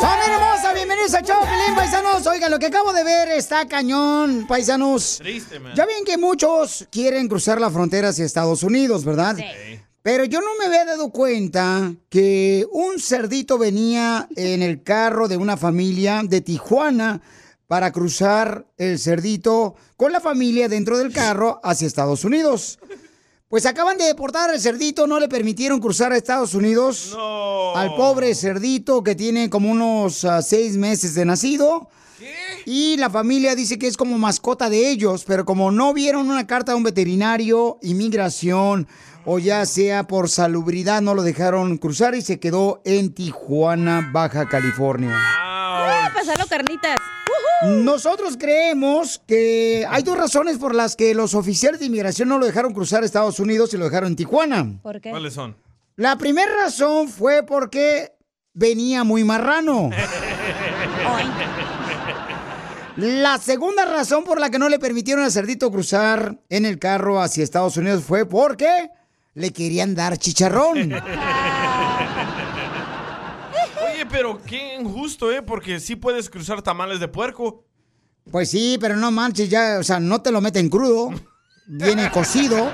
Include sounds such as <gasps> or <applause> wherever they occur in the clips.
¡Familia hermosa! Bienvenidos a Choplin, paisanos. Oigan, lo que acabo de ver está cañón, paisanos. Triste, man. Ya ven que muchos quieren cruzar la frontera hacia Estados Unidos, ¿verdad? Pero yo no me había dado cuenta que un cerdito venía en el carro de una familia de Tijuana para cruzar el cerdito con la familia dentro del carro hacia Estados Unidos. Pues acaban de deportar al cerdito, no le permitieron cruzar a Estados Unidos. Al pobre cerdito que tiene como unos ah, seis meses de nacido. Y la familia dice que es como mascota de ellos, pero como no vieron una carta de un veterinario, inmigración o ya sea por salubridad, no lo dejaron cruzar y se quedó en Tijuana, Baja California. Ah, pasarlo carnitas. Nosotros creemos que hay dos razones por las que los oficiales de inmigración no lo dejaron cruzar a Estados Unidos y lo dejaron en Tijuana. ¿Por qué? ¿Cuáles son? La primera razón fue porque venía muy marrano. <laughs> La segunda razón por la que no le permitieron al cerdito cruzar en el carro hacia Estados Unidos fue porque le querían dar chicharrón. <laughs> Pero qué injusto, ¿eh? Porque sí puedes cruzar tamales de puerco. Pues sí, pero no manches, ya, o sea, no te lo meten crudo. Viene cocido.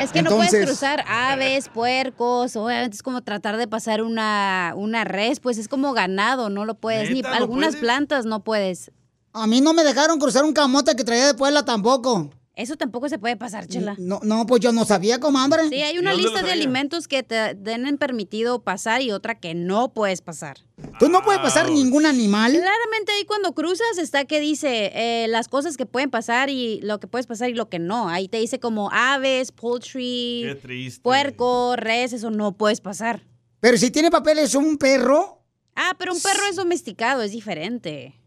Es que no puedes cruzar aves, puercos, obviamente es como tratar de pasar una, una res, pues es como ganado, no lo puedes, ni ¿Neta, no algunas puedes? plantas no puedes. A mí no me dejaron cruzar un camote que traía de Puebla tampoco. Eso tampoco se puede pasar, chela. No, no, pues yo no sabía, comadre. Sí, hay una lista de alimentos que te tienen permitido pasar y otra que no puedes pasar. Tú no puedes pasar ningún animal. Claramente ahí cuando cruzas está que dice eh, las cosas que pueden pasar y lo que puedes pasar y lo que no. Ahí te dice como aves, poultry, puerco, res, eso no puedes pasar. Pero si tiene papeles un perro, Ah, pero un perro es domesticado, es diferente.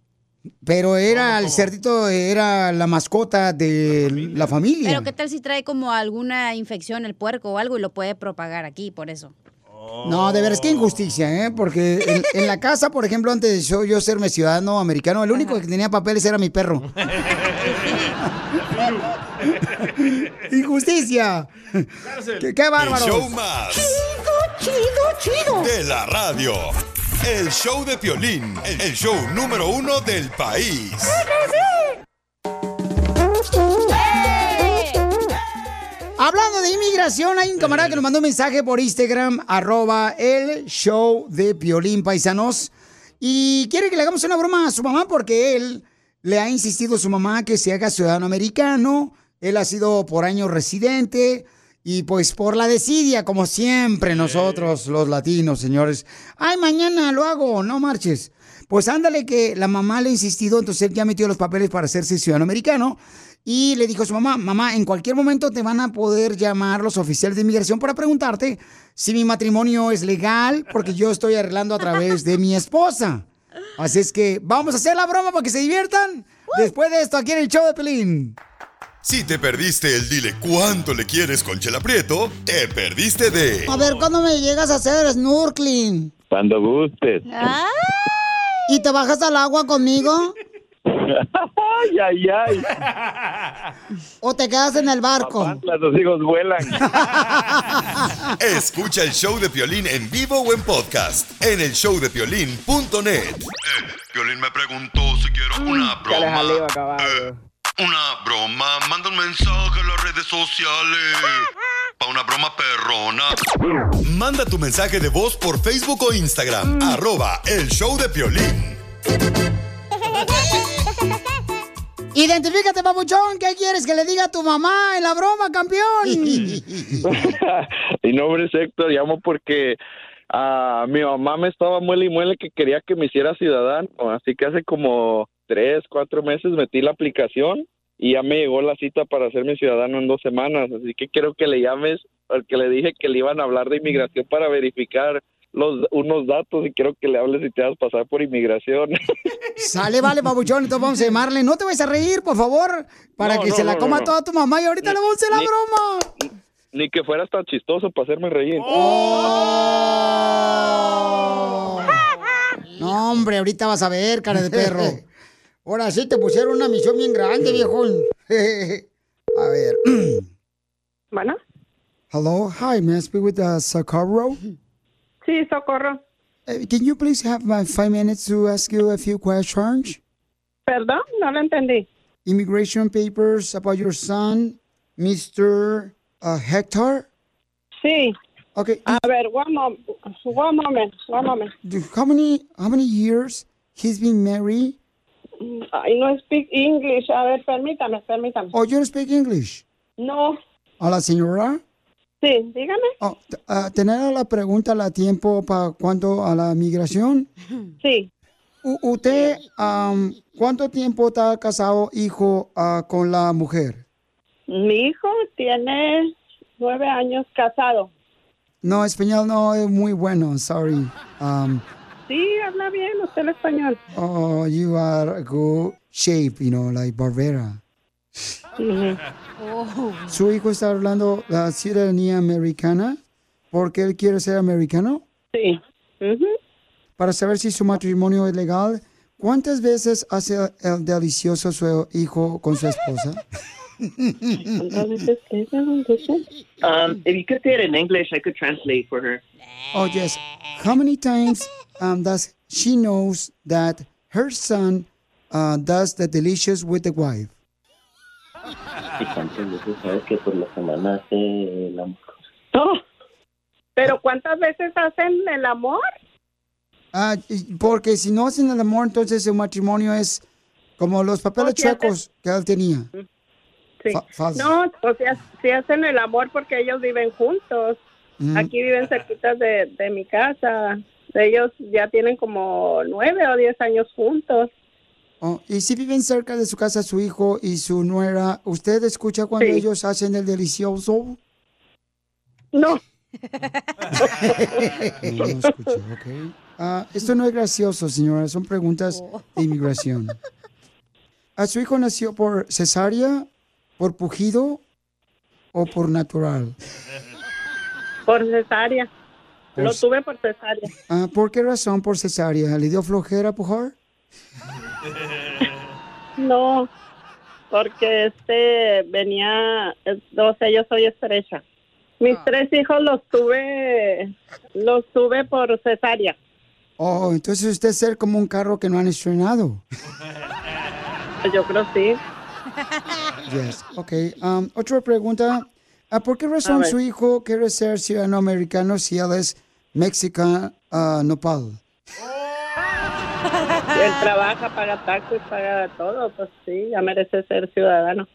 Pero era el cerdito, era la mascota de la familia. Pero qué tal si trae como alguna infección el puerco o algo y lo puede propagar aquí, por eso. No, de veras qué injusticia, ¿eh? Porque en, en la casa, por ejemplo, antes de yo, yo serme ciudadano americano, el único que tenía papeles era mi perro. <laughs> ¡Injusticia! ¡Qué, qué bárbaro! El show más Chido, chido, de la radio. El show de Piolín, el show número uno del país. Hablando de inmigración, hay un camarada que nos mandó un mensaje por Instagram, arroba el show de Piolín Paisanos. Y quiere que le hagamos una broma a su mamá porque él le ha insistido a su mamá que se haga ciudadano americano. Él ha sido por años residente y pues por la desidia, como siempre nosotros los latinos, señores. Ay, mañana lo hago, no marches. Pues ándale que la mamá le ha insistido, entonces él ya metió los papeles para hacerse ciudadano americano. Y le dijo a su mamá, mamá, en cualquier momento te van a poder llamar los oficiales de inmigración para preguntarte si mi matrimonio es legal, porque yo estoy arreglando a través de mi esposa. Así es que vamos a hacer la broma para que se diviertan. Después de esto, aquí en el show de Pelín. Si te perdiste el dile cuánto le quieres con Chela Prieto, te perdiste de A ver, ¿cuándo me llegas a hacer snorkeling? Cuando gustes. ¿Y te bajas al agua conmigo? <laughs> ay, ay, ay. ¿O te quedas en el barco? Los hijos vuelan. <laughs> Escucha el show de Piolín en vivo o en podcast en el showdepiolín.net. Eh, Piolín me preguntó si quiero una broma. Eh, una broma, manda un mensaje a las redes sociales. para una broma perrona. Manda tu mensaje de voz por Facebook o Instagram. Arroba el show de Piolín. Identifícate, papuchón. ¿Qué quieres que le diga a tu mamá en la broma, campeón? <laughs> Mi nombre es Héctor, llamo porque ah, mi mamá me estaba muele y muele que quería que me hiciera ciudadano, así que hace como tres, cuatro meses metí la aplicación y ya me llegó la cita para hacerme ciudadano en dos semanas, así que quiero que le llames porque le dije que le iban a hablar de inmigración para verificar los unos datos y quiero que le hables y te vas a pasar por inmigración. <laughs> Sale, vale, papuchón. Entonces vamos a llamarle. No te vayas a reír, por favor, para No, que no, se la no, coma toda tu mamá y ahorita le vamos a hacer la broma. Ni que fueras tan chistoso para hacerme reír. Oh. No, hombre, ahorita vas a ver, cara de perro. <laughs> Ahora sí te pusieron una misión bien grande, viejón. <laughs> A ver. <clears throat> Bueno, Hello, hi, may I speak with uh, Socorro? sí, socorro. Uh, can you please have my five minutes to ask you a few questions? Perdón, no lo entendí. Immigration papers about your son, Mr. Uh, Hector? Sí. Okay. A ver, one, mom one moment, one moment. How many how many years he's been married? I no speak English. A ver, permítame, permítame. Oh, you don't speak English. No, A la señora. sí, dígame. Oh, tener la pregunta a tiempo para cuánto a la migración. Sí. U- usted, ¿cuánto tiempo está casado, hijo, ah, con la mujer? Mi hijo tiene nueve años casado. No, español no es muy bueno, sorry. Um, Sí, habla bien usted el español. oh, you are a good shape, you know, like Barbera. ¿Su hijo está hablando la ciudadanía americana? ¿Porque él quiere ser americano? Sí. Para saber si su matrimonio es legal, ¿cuántas veces hace el delicioso su hijo con su esposa? <laughs> Um, if you could say it in English, I could translate for her. Oh, yes. How many times um, does she knows that her son uh, does the delicious with the wife? Y cuántas veces sabes que por la semana hace el amor. Oh, Pero ¿cuántas veces hacen el amor? Ah, porque si no hacen el amor, entonces su matrimonio es como los papeles chuecos que él tenía. Sí. No, o sea, sí hacen el amor porque ellos viven juntos. Mm. Aquí viven cerquitas de, de mi casa. Ellos ya tienen como nueve o diez años juntos. Oh, y si viven cerca de su casa su hijo y su nuera, ¿usted escucha cuando Sí. ellos hacen el delicioso? No. <laughs> No, no escuché, ok. Ah, esto no es gracioso, señora, son preguntas de inmigración. <laughs> ¿A su hijo nació por cesárea, por pujido o por natural? Por cesárea. Por Lo ce- tuve por cesárea. Ah, ¿Por qué razón por cesárea? ¿Le dio flojera pujar? No, porque este venía, o sea, yo soy estrecha. Mis tres hijos los tuve, los tuve por cesárea. Oh, entonces usted es ser como un carro que no han estrenado. Yo creo sí. Yes, ok. Um, otra pregunta. Ah, ¿Por qué razón su hijo quiere ser ciudadano americano si él es mexicano nopal? <laughs> Él trabaja, paga taxes, paga todo, pues sí, ya merece ser ciudadano.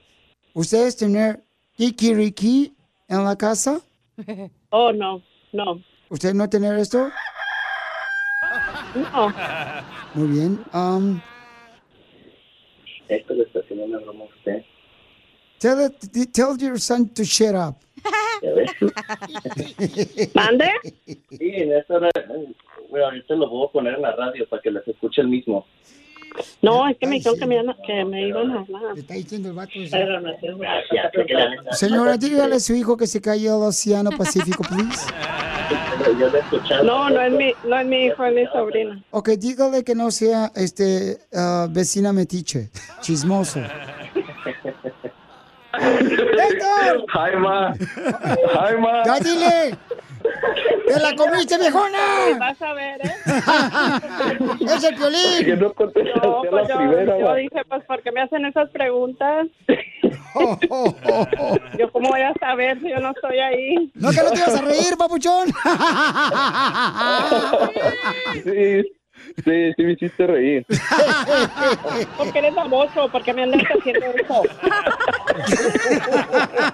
¿Ustedes tener kikiriki en la casa? <laughs> Oh, no, no, ¿Usted no tener esto? no. Muy bien. Um, Esto le está haciendo una broma a usted. tell, it- tell your son to shut up. <laughs> ¿Mande? Sí, en esta hora, bueno, ahorita lo voy a poner en la radio para que les escuche el mismo. No, es que me dijeron que me, iban a- que me iban a hablar. Está diciendo el vato Pero no sé. Gracias. Señora, dígale a su hijo que se cayó al Océano Pacífico, please. <laughs> No, no es mi, no es mi hijo, es mi sobrina. Ok, dígale que no sea este ah, vecina metiche, chismoso. <laughs> ¡Héctor! Hi, ma. Hi, ma. ¡Ya dile! ¡Te la comiste, viejona! Vas a ver, ¿eh? <laughs> ¡Es el Piolín! Que no contestaste No, a pues la yo, primera. yo dije, pues, ¿por qué me hacen esas preguntas? Oh, oh, oh, oh. Yo, ¿cómo voy a saber si yo no estoy ahí? No que no te ibas a reír, papuchón. <laughs> Sí, sí, sí me hiciste reír. <laughs> Porque eres baboso, porque me andas haciendo eso.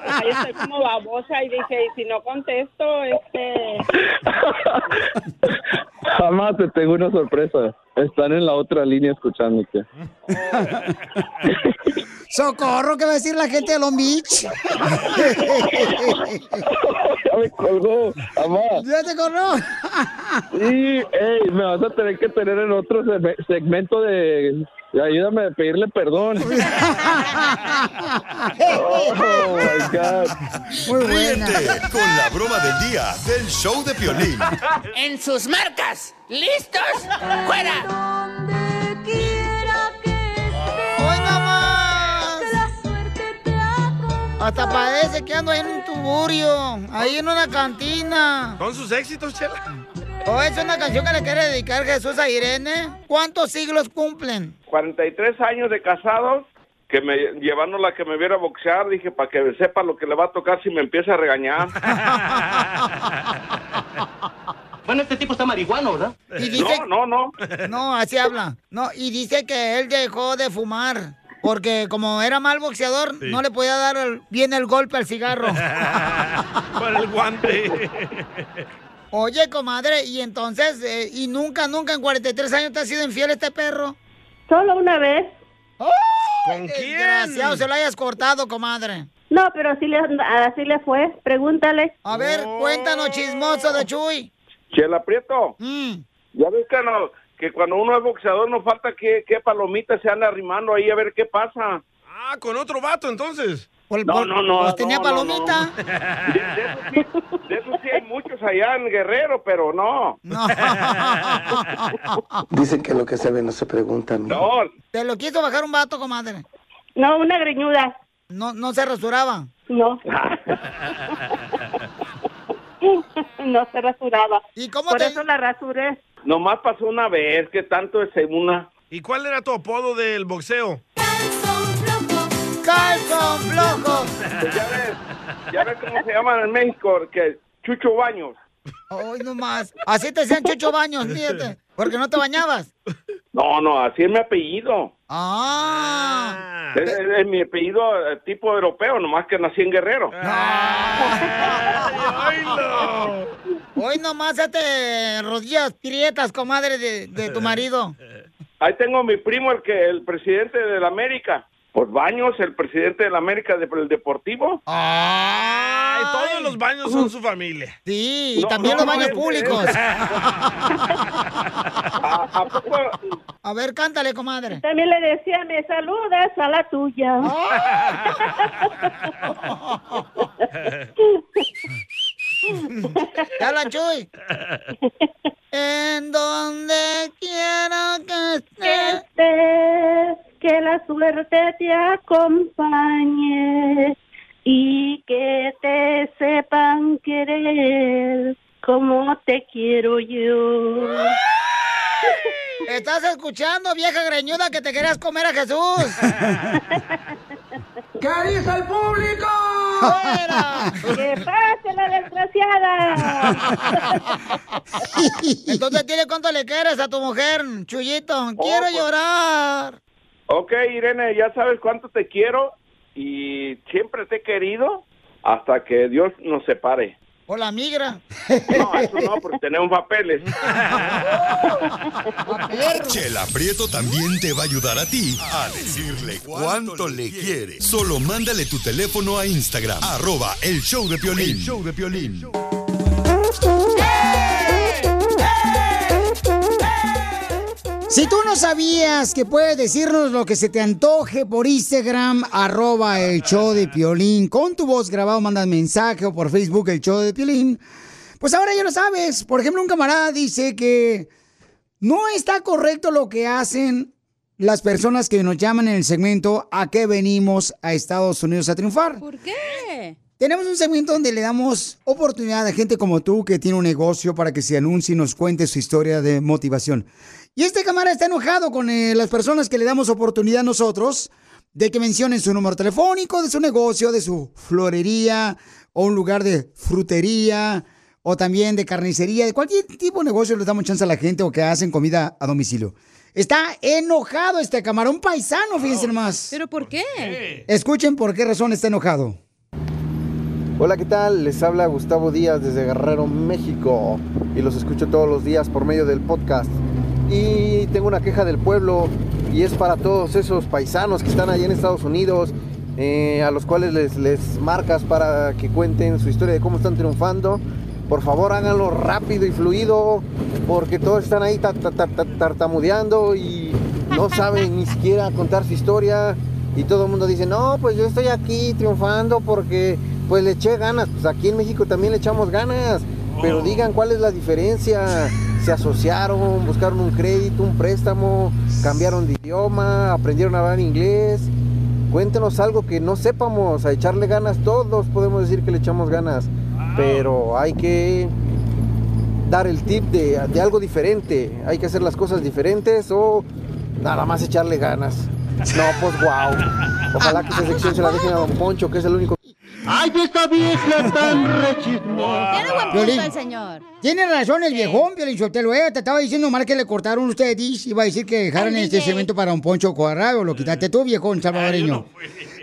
Ahí estoy como babosa y dije, y si no contesto, este... Jamás te tengo una sorpresa. Están en la otra línea escuchándote. <laughs> ¡Socorro! ¿Qué va a decir la gente de Long Beach? <laughs> ya me colgó, mamá. ¡Ya te corrió! Sí, ey, me vas a tener que tener en otro seg- segmento de... de Ayúdame a pedirle perdón. <laughs> Oh, my God. Muy buena. Ríete con la broma del día del show de Piolín. En sus marcas, ¿listos? ¡Fuera! Hasta parece que ando ahí en un tuburio, ahí en una cantina. ¿Con sus éxitos, Chela? ¿O es una canción que le quiere dedicar Jesús a Irene? ¿Cuántos siglos cumplen? 43 años de casados, que me llevaron la que me viera a boxear, dije, para que sepa lo que le va a tocar si me empieza a regañar. <laughs> Bueno, este tipo está marihuano, ¿verdad? Y dice- No, no, no. No, así habla. No, y dice que él dejó de fumar. Porque como era mal boxeador, Sí. no le podía dar el- bien el golpe al cigarro. <laughs> Con el guante. <laughs> Oye, comadre, y entonces, eh, ¿y nunca, nunca en 43 años te ha sido infiel este perro? Solo una vez. ¿Con quién? Desgraciado, se lo hayas cortado, comadre. No, pero así le, así le fue. Pregúntale. A ver, cuéntanos, chismoso de Chuy. Chela Prieto, Mm. ya ves que, no- que cuando uno es boxeador no falta que, que palomita se anda arrimando ahí a ver qué pasa. Ah, con otro vato, entonces. No, no, no. Pues tenía no, palomita. no. <laughs> De, de eso sí, de eso sí hay muchos allá en Guerrero, pero no. <laughs> Dicen que lo que se ve no se pregunta. No, ¿Te lo quiso bajar un vato, comadre? No, una greñuda. No, no se rasuraba. No. <laughs> no se rasuraba. ¿Y cómo Por te- eso la rasuré. nomás pasó una vez, que tanto es una. ¿Y cuál era tu apodo del boxeo? ¡Calzón flojo! Pues ya ves, ya ves cómo se llaman en México, que Chucho Baños. Hoy nomás. Así te decían Chucho Baños, fíjate. Porque no te bañabas. No, no, así es mi apellido. Ah. Es, es- es mi apellido eh, tipo europeo, nomás que nací en Guerrero. Hoy nomás te rodillas prietas, comadre, de, de tu marido. Ahí tengo mi primo, el que el presidente de la América. Pues Baños, el presidente de la América del Deportivo. Ay, todos los baños son su familia. Sí, y No, también no, los baños no, públicos. <laughs> ¿A, a poco? A ver, cántale, comadre. También le decía, me saludas a la tuya. <laughs> <laughs> ¿Te hablan, Chuy? En donde quiera que Que estés. estés, que la suerte te acompañe y que te sepan querer como te quiero yo. ¿Estás escuchando, vieja greñuda, que te querías comer a Jesús? <laughs> ¿Qué dice el público? ¡Fuera! ¡Que pase la desgraciada! <laughs> Entonces, dile cuánto le quieres a tu mujer, Chuyito. Quiero pues. llorar. Ok, Irene, ya sabes cuánto te quiero y siempre te he querido hasta que Dios nos separe. O la migra. No, eso no, porque tenemos papeles. Chela Prieto también te va a ayudar a ti a decirle cuánto le quiere. Solo mándale tu teléfono a Instagram, arroba el show de Piolín. El show de Piolín. Si tú no sabías que puedes decirnos lo que se te antoje por Instagram, arroba el show de Piolín, con tu voz grabado mandas mensaje o por Facebook el show de Piolín, pues ahora ya lo sabes. Por ejemplo, un camarada dice que no está correcto lo que hacen las personas que nos llaman en el segmento a qué venimos a Estados Unidos a triunfar. ¿Por qué? Tenemos un segmento donde le damos oportunidad a gente como tú que tiene un negocio para que se anuncie y nos cuente su historia de motivación. Y este camarada está enojado con eh, las personas que le damos oportunidad a nosotros de que mencionen su número telefónico, de su negocio, de su florería o un lugar de frutería o también de carnicería, de cualquier tipo de negocio le damos chance a la gente o que hacen comida a domicilio. Está enojado este camarón paisano, fíjense nomás. ¿Pero por qué? Escuchen por qué razón está enojado. Hola, ¿qué tal? Les habla Gustavo Díaz desde Guerrero, México. Y los escucho todos los días por medio del podcast. Y tengo una queja del pueblo y es para todos esos paisanos que están allá en Estados Unidos, eh, a los cuales les, les marcas para que cuenten su historia de cómo están triunfando. Por favor, háganlo rápido y fluido, porque todos están ahí ta- ta- ta- ta- tartamudeando y no saben ni siquiera contar su historia. Y todo el mundo dice, no, pues yo estoy aquí triunfando porque pues le eché ganas. Pues aquí en México también le echamos ganas. Pero digan cuál es la diferencia. Se asociaron, buscaron un crédito, un préstamo, cambiaron de idioma, aprendieron a hablar inglés. Cuéntenos algo que no sepamos, a echarle ganas todos podemos decir que le echamos ganas, pero hay que dar el tip de, de algo diferente, hay que hacer las cosas diferentes o nada más echarle ganas. No, pues wow. Ojalá que esa sección se la dejen a Don Poncho, que es el único. ¡Ay, esta vieja tan <laughs> rechismosa! Tiene buen Violín. punto el señor. Tiene razón el viejón, Piolín Sotelo, eh, te estaba diciendo mal que le cortaron ustedes, iba a decir que dejaran este DJ. segmento para un Poncho Cuadrado, lo quitaste tú, viejón salvadoreño.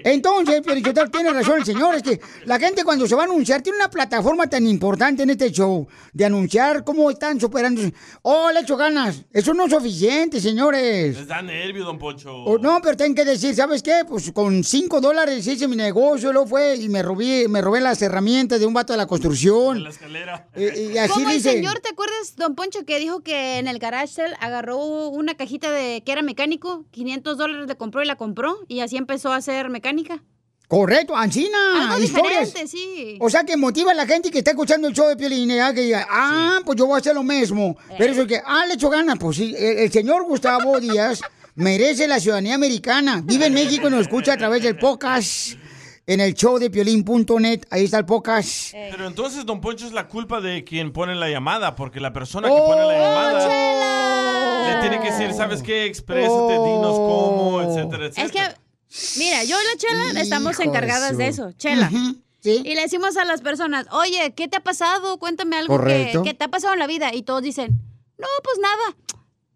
Entonces, Piolín Sotelo, tiene razón el señor, es que la gente cuando se va a anunciar, tiene una plataforma tan importante en este show, de anunciar cómo están superando, oh, le echo ganas, eso no es suficiente, señores. Les da nervio, don Poncho. O no, pero tienen que decir, ¿sabes qué? Pues con cinco dólares hice mi negocio, luego fue y me robé, me robé las herramientas de un vato de la construcción. La escalera. Eh, y <laughs> así Como el dice. señor, ¿te acuerdas, don Poncho, que dijo que en el garage sale agarró una cajita de que era mecánico, 500 dólares le compró y la compró, y así empezó a hacer mecánica? Correcto, Ancina. Algo historias. diferente, sí. O sea, que motiva a la gente que está escuchando el show de Piolín, ¿eh? que diga, ah, pues yo voy a hacer lo mismo. Pero eso es que, ah, le echo ganas. Pues sí, el, el señor Gustavo <laughs> Díaz merece la ciudadanía americana. Vive en México y nos escucha a través del podcast en el show de piolín.net. Ahí está el podcast. Pero entonces Don Poncho es la culpa de quien pone la llamada, porque la persona que pone la llamada le tiene que decir, ¿sabes qué? Exprésate, dinos cómo, etcétera, etcétera. Es que, mira, yo y la Chela estamos Hijo encargadas de eso, Chela. Y le decimos a las personas, oye, ¿qué te ha pasado? Cuéntame algo que, te ha pasado en la vida. Y todos dicen, no, pues nada.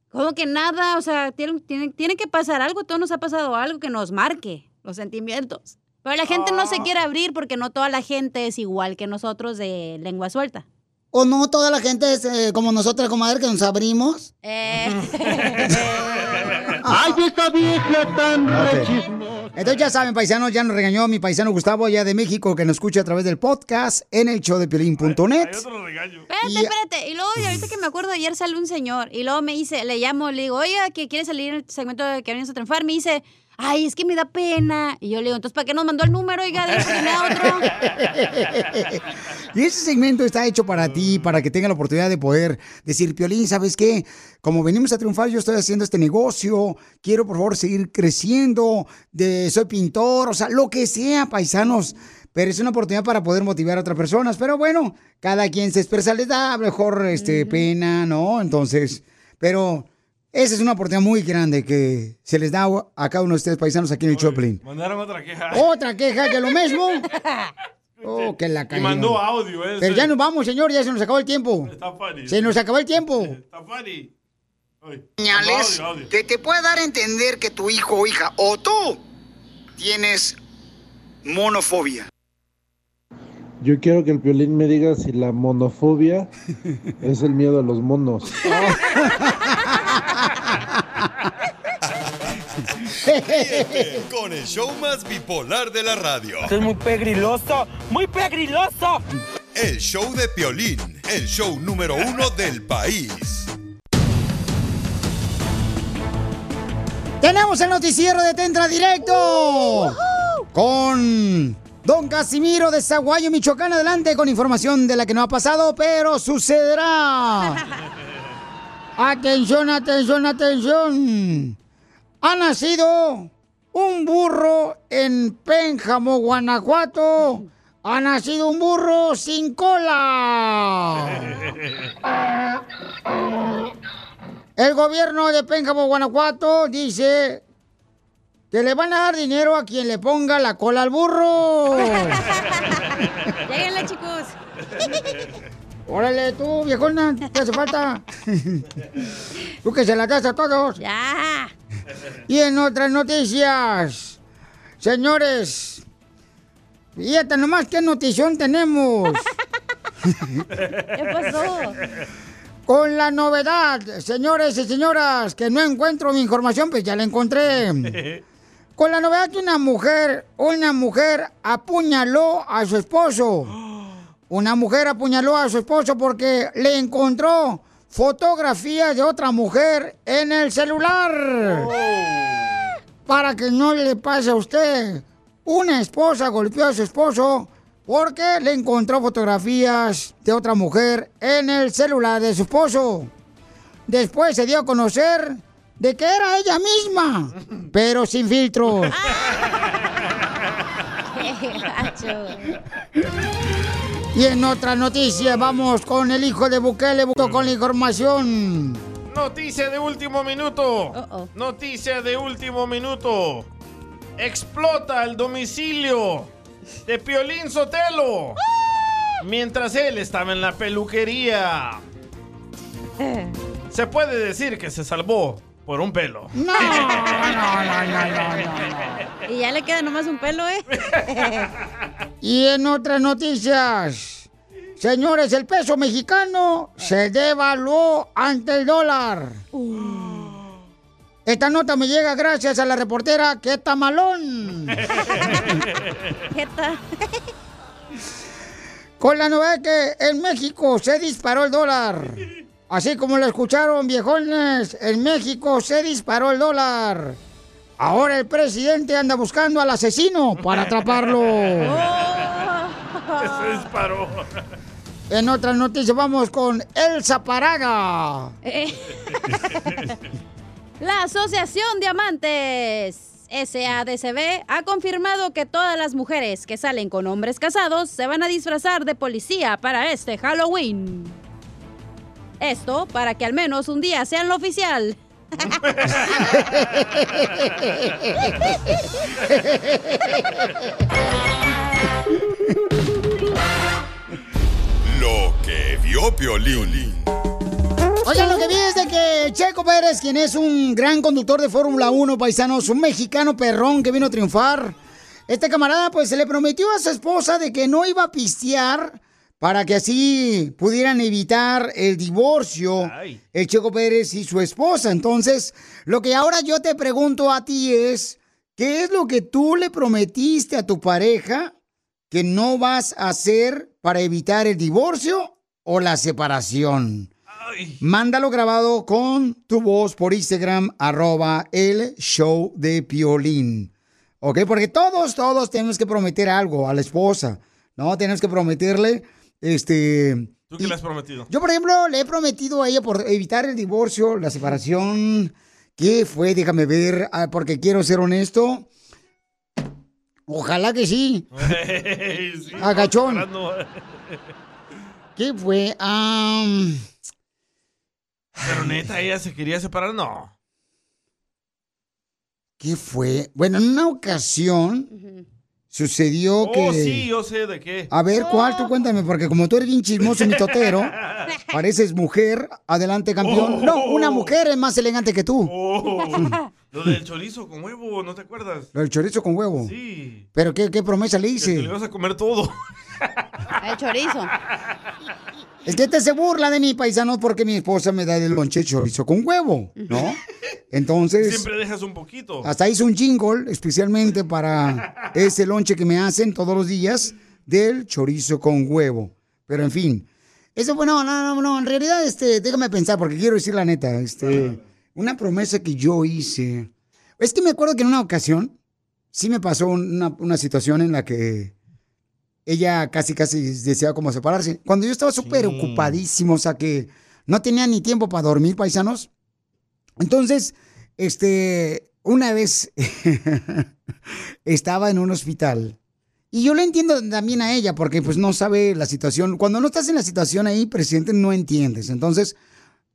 ¿Cómo que nada? O sea, tiene, tiene, tiene que pasar algo, todo nos ha pasado algo que nos marque los sentimientos. Pero la gente no se quiere abrir porque no toda la gente es igual que nosotros de lengua suelta. O no toda la gente es eh, como nosotras, comadre, que nos abrimos. Eh, <laughs> ¡Ay, esta vieja tan rechismosa! Entonces ya saben, paisanos, ya nos regañó mi paisano Gustavo allá de México que nos escucha a través del podcast en el show de piolín.net. Espérate, espérate. Y luego, y ahorita que me acuerdo, ayer salió un señor y luego me dice, le llamo, le digo, oye, que quiere salir en el segmento de que vienes a triunfar. Me dice, ay, es que me da pena. Y yo le digo, entonces, ¿para qué nos mandó el número? Oiga, de otro. Y ese segmento está hecho para ti, para que tenga la oportunidad de poder decir, Piolín, ¿sabes qué? Como venimos a triunfar, yo estoy haciendo este negocio, quiero por favor seguir creciendo, de, soy pintor, o sea, lo que sea, paisanos. Pero es una oportunidad para poder motivar a otras personas. Pero bueno, cada quien se expresa, les da mejor este, pena, ¿no? Entonces, pero esa es una oportunidad muy grande que se les da a cada uno de ustedes, paisanos, aquí en el Choplin. Mandaron otra queja. Otra queja de lo mismo. <laughs> Oh, que la Y mandó audio, ¿eh? Pero ya nos vamos, señor, ya se nos acabó el tiempo. Está funny. Se nos acabó el tiempo. Está funny. Señales Audio, audio. que te puede dar a entender que tu hijo o hija o tú tienes monofobia. Yo quiero que el violín me diga si la monofobia <laughs> es el miedo a los monos. <laughs> Ríete con el show más bipolar de la radio. Esto es muy pegriloso, muy pegriloso. El show de Piolín, el show número uno del país. Tenemos el noticiero de Tentra Directo con Don Casimiro de Zaguayo, Michoacán. Adelante con información de la que no ha pasado, pero sucederá. <laughs> Atención, atención, atención. Ha nacido un burro en Pénjamo, Guanajuato, ha nacido un burro sin cola. El gobierno de Pénjamo, Guanajuato, dice que le van a dar dinero a quien le ponga la cola al burro. <laughs> Lléguenle, chicos. Órale, tú, viejona, ¿qué hace falta? <laughs> tú que se la das a todos. Ya. Y en otras noticias, señores, fíjate nomás qué notición tenemos. <laughs> ¿Qué pasó? Con la novedad, señores y señoras, que no encuentro mi información, pues ya la encontré. <laughs> Con la novedad que una mujer, una mujer apuñaló a su esposo. <gasps> Una mujer apuñaló a su esposo porque le encontró fotografías de otra mujer en el celular. Para que no le pase a usted. Una esposa golpeó a su esposo porque le encontró fotografías de otra mujer en el celular de su esposo. Después se dio a conocer de que era ella misma, <laughs> pero sin filtros. <laughs> Y en otra noticia, vamos con el hijo de Bukele con la información. Noticia de último minuto. Noticia de último minuto. Explota el domicilio de Piolín Sotelo. Mientras él estaba en la peluquería. Se puede decir que se salvó por un pelo. No, no, no, no, no, Y ya le queda nomás un pelo, ¿eh? <laughs> Y en otras noticias, señores, el peso mexicano se devaluó ante el dólar. Esta nota me llega gracias a la reportera Queta Malón. <laughs> Jeta. Con la novedad que en México se disparó el dólar. Así como lo escucharon, viejones, en México se disparó el dólar. Ahora el presidente anda buscando al asesino para atraparlo. <laughs> Se disparó. En otras noticias vamos con Elsa Paraga. <laughs> La Asociación de Amantes SADCB ha confirmado que todas las mujeres que salen con hombres casados se van a disfrazar de policía para este Halloween. Esto para que al menos un día sean lo oficial. <laughs> Lo que vio Piolín. Oigan, lo que vi es de que Checo Pérez, quien es un gran conductor de Fórmula 1, paisanos, un mexicano perrón que vino a triunfar, este camarada pues se le prometió a su esposa de que no iba a pistear para que así pudieran evitar el divorcio el Checo Pérez y su esposa. Entonces, lo que ahora yo te pregunto a ti es, ¿qué es lo que tú le prometiste a tu pareja que no vas a hacer para evitar el divorcio o la separación? Mándalo grabado con tu voz por Instagram, arroba el show de Piolín. ¿Ok? Porque todos, todos tenemos que prometer algo a la esposa, ¿no? Tenemos que prometerle, este... ¿Tú qué le has prometido? Yo, por ejemplo, le he prometido a ella por evitar el divorcio, la separación. ¿Qué fue? Déjame ver, ah, porque quiero ser honesto. Ojalá que sí. <laughs> Sí, Agachón. <laughs> ¿Qué fue? Pero neta, ella se quería separar, no. ¿Qué fue? Bueno, en una ocasión sucedió que... Oh, sí, yo sé de qué. A ver, ¿cuál? Tú cuéntame, porque como tú eres bien chismoso y mitotero, <laughs> pareces mujer, adelante campeón. Oh. No, una mujer es más elegante que tú. Oh, lo del chorizo con huevo, ¿no te acuerdas? El chorizo con huevo. Sí. ¿Pero qué, qué promesa le Que te hice? le vas a comer todo. El chorizo. <laughs> Es que te se burla de mi paisano porque mi esposa me da el lonche chorizo con huevo, ¿no? Entonces, Siempre dejas un poquito. hasta hice un jingle especialmente para ese lonche que me hacen todos los días del chorizo con huevo. Pero en fin, eso fue, no, no, no, no, en realidad, este, déjame pensar porque quiero decir la neta, este, una promesa que yo hice. Es que me acuerdo que en una ocasión sí me pasó una, una situación en la que ella casi, casi deseaba como separarse. Cuando yo estaba súper ocupadísimo, o sea que no tenía ni tiempo para dormir, paisanos. Entonces, este, una vez <laughs> estaba en un hospital Y yo le entiendo también a ella, porque pues no sabe la situación. Cuando no estás en la situación ahí, presidente, no entiendes. Entonces,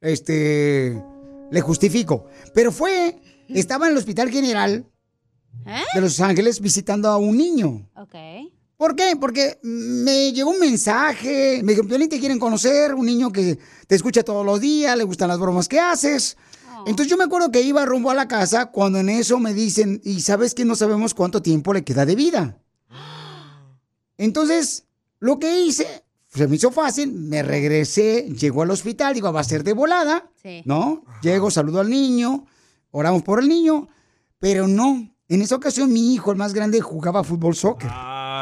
este, le justifico. Pero fue, estaba en el Hospital General de Los Ángeles visitando a un niño. Ok. ¿Por qué? Porque me llegó un mensaje, me dijo, Piolín, te quieren conocer, un niño que te escucha todos los días, le gustan las bromas que haces. Entonces yo me acuerdo que iba rumbo a la casa cuando en eso me dicen, y sabes que no sabemos cuánto tiempo le queda de vida. <gasps> Entonces, lo que hice, se me hizo fácil, me regresé, llegó al hospital, digo, va a ser de volada, Sí. ¿no? Llego, saludo al niño, oramos por el niño, pero no. En esa ocasión mi hijo, el más grande, jugaba fútbol soccer.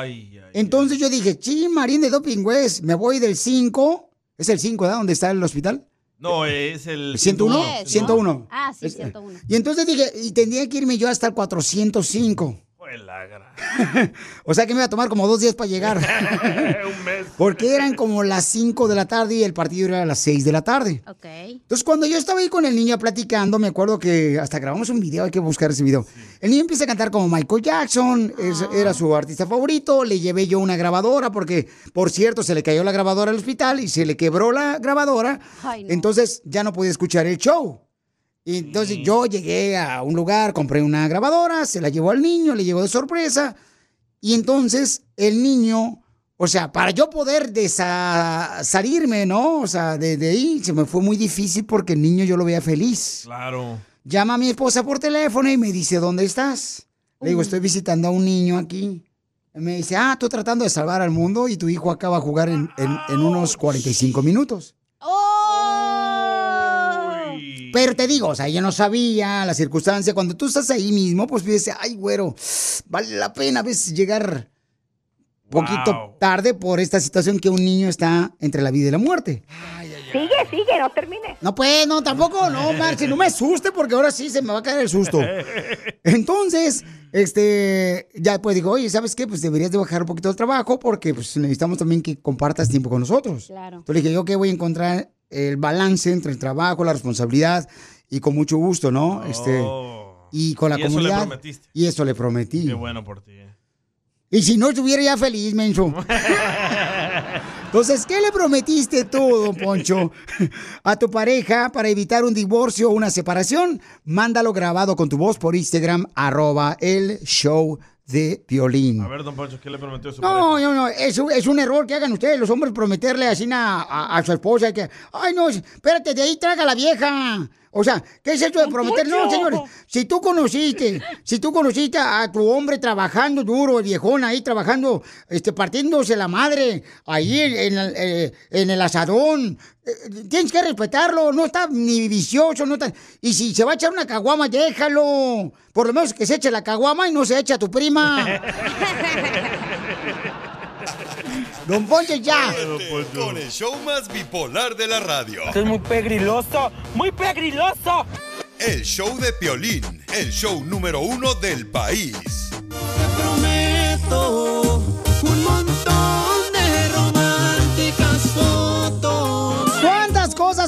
Ay, ay. Entonces yo dije, chi, Marín de Doping West, me voy del 5, es el 5, ¿verdad? ¿Dónde está el hospital? No, es el... ¿El 101? 101. Ah, sí, Es- 101. Y entonces dije, y tendría que irme yo hasta el 405. <laughs> O sea que me iba a tomar como dos días para llegar. <laughs> Un mes. Porque eran como las 5 de la tarde y el partido era a las 6 de la tarde. Ok. Entonces, cuando yo estaba ahí con el niño platicando, me acuerdo que hasta grabamos un video, hay que buscar ese video. El niño empieza a cantar como Michael Jackson, es- era su artista favorito, le llevé yo una grabadora porque, por cierto, se le cayó la grabadora al hospital y se le quebró la grabadora, Ay, no. entonces ya no podía escuchar el show. Y entonces yo llegué a un lugar, compré una grabadora, se la llevó al niño, le llegó de sorpresa, y entonces el niño, o sea, para yo poder desa- salirme, ¿no? O sea, de, de ahí se me fue muy difícil porque el niño yo lo veía feliz. Claro. Llama a mi esposa por teléfono y me dice, ¿dónde estás? Le digo, estoy visitando a un niño aquí. Y me dice, ah, tú tratando de salvar al mundo y tu hijo acaba de jugar en, en- en unos 45 minutos. Pero te digo, o sea, yo no sabía la circunstancia. Cuando tú estás ahí mismo, pues dices, ay, güero, vale la pena a veces llegar poquito tarde por esta situación que un niño está entre la vida y la muerte. Sigue, sigue, no termine. No, pues, no, tampoco, no, <laughs> Marce, no me asuste porque ahora sí se me va a caer el susto. <laughs> Entonces, este, ya pues digo, oye, ¿sabes qué? Pues deberías de bajar un poquito el trabajo porque pues necesitamos también que compartas tiempo con nosotros. Claro. Entonces le dije, yo que voy a encontrar el balance entre el trabajo, la responsabilidad y con mucho gusto, ¿no? Este, y con la Oh. Y eso le comunidad. prometiste. Y eso le prometí. Qué bueno por ti. eh. Y si no estuviera ya feliz, menso. <laughs> Entonces, ¿qué le prometiste tú, don Poncho, a tu pareja para evitar un divorcio o una separación? Mándalo grabado con tu voz por Instagram, arroba el show de Piolín. A ver, don Poncho, ¿qué le prometió su No, no, no, es, un- es un error que hagan ustedes, los hombres, prometerle así a, a- a su esposa que, ay, no, espérate, de ahí traga la vieja. O sea, ¿qué es eso de prometer? No, señores, si tú conociste, si tú conociste a tu hombre trabajando duro, el viejón ahí trabajando, este, partiéndose la madre, ahí en, en el, eh, en el asadón, eh, tienes que respetarlo, no está ni vicioso, no está... Y si se va a echar una caguama, déjalo. Por lo menos que se eche la caguama y no se eche a tu prima. <laughs> Don Poncho, ya. Con el show más bipolar de la radio. Esto es muy pegriloso, muy pegriloso. El show de Piolín, el show número uno del país. Prometo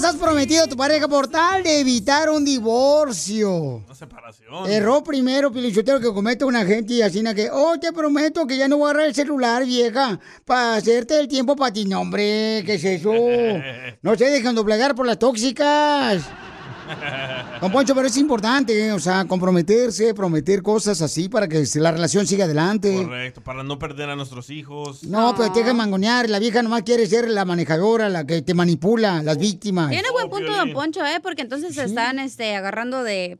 has prometido a tu pareja por tal de evitar un divorcio? Una separación. Error primero, Pilichotero, que comete una gente y así, na que, oh, te prometo que ya no voy a agarrar el celular, vieja, para hacerte el tiempo para ti. No, hombre, ¿qué es eso? <laughs> No se dejan doblegar por las tóxicas. Don Poncho, pero es importante, ¿eh? o sea, comprometerse, prometer cosas así para que la relación siga adelante. Correcto, para no perder a nuestros hijos. No, pero te dejan mangonear. La vieja nomás quiere ser la manejadora, la que te manipula, las víctimas. Tiene buen punto, don Poncho, ¿eh? Porque entonces se están este, agarrando de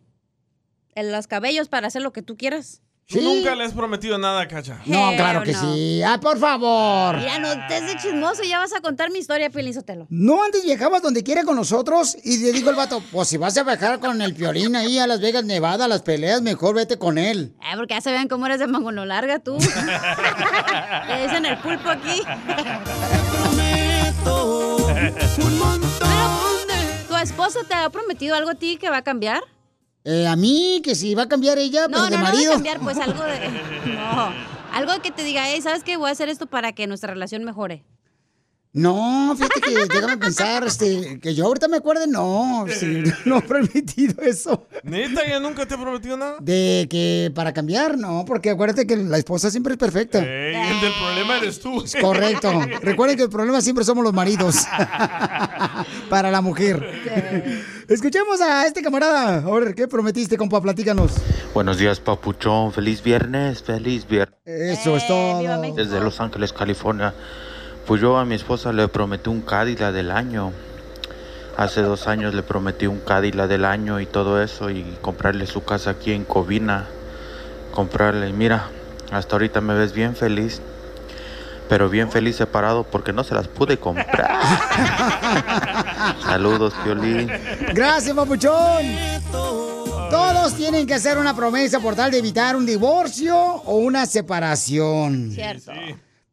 los cabellos para hacer lo que tú quieras. Nunca le has prometido nada, Cacha. No, claro que no. sí. Ah, por favor. Ya no estés de chismoso, ya vas a contar mi historia, Piolín Sotelo. No antes viajabas donde quiera con nosotros y le dijo el vato, pues si vas a viajar con el Piolín ahí a Las Vegas, Nevada, a las peleas, mejor vete con él. Eh, porque ya se ven cómo eres de mangono larga tú. <laughs> Le dicen el pulpo aquí. ¿Tu esposo te ha prometido algo a ti que va a cambiar? Eh, a mí, que si va a cambiar ella, No, pero no, de no va a marido. cambiar, pues algo de... <laughs> <laughs> No, algo que te diga, hey, ¿sabes qué? Voy a hacer esto para que nuestra relación mejore. No, fíjate que déjame pensar, este, que yo ahorita me acuerde, no, sí, <laughs> no he permitido eso. ¿Neta ya nunca te he prometido nada? De que para cambiar, no, porque acuérdate que la esposa siempre es perfecta. Ey, el del problema eres tú. Es correcto. <laughs> Recuerden que el problema siempre somos los maridos. <laughs> para la mujer. Escuchemos a este camarada. Ahora, ¿qué prometiste, compa? Platícanos. Buenos días, papuchón. Feliz viernes, feliz viernes. Eso es todo. Desde Los Ángeles, California. Pues yo a mi esposa le prometí un Cadillac del año. Hace dos años le prometí un Cadillac del año y todo eso y comprarle su casa aquí en Covina. Comprarle, mira, hasta ahorita me ves bien feliz. Pero bien feliz separado porque no se las pude comprar. <laughs> Saludos, Piolín. Gracias, papuchón. Todos tienen que hacer una promesa por tal de evitar un divorcio o una separación. Cierto.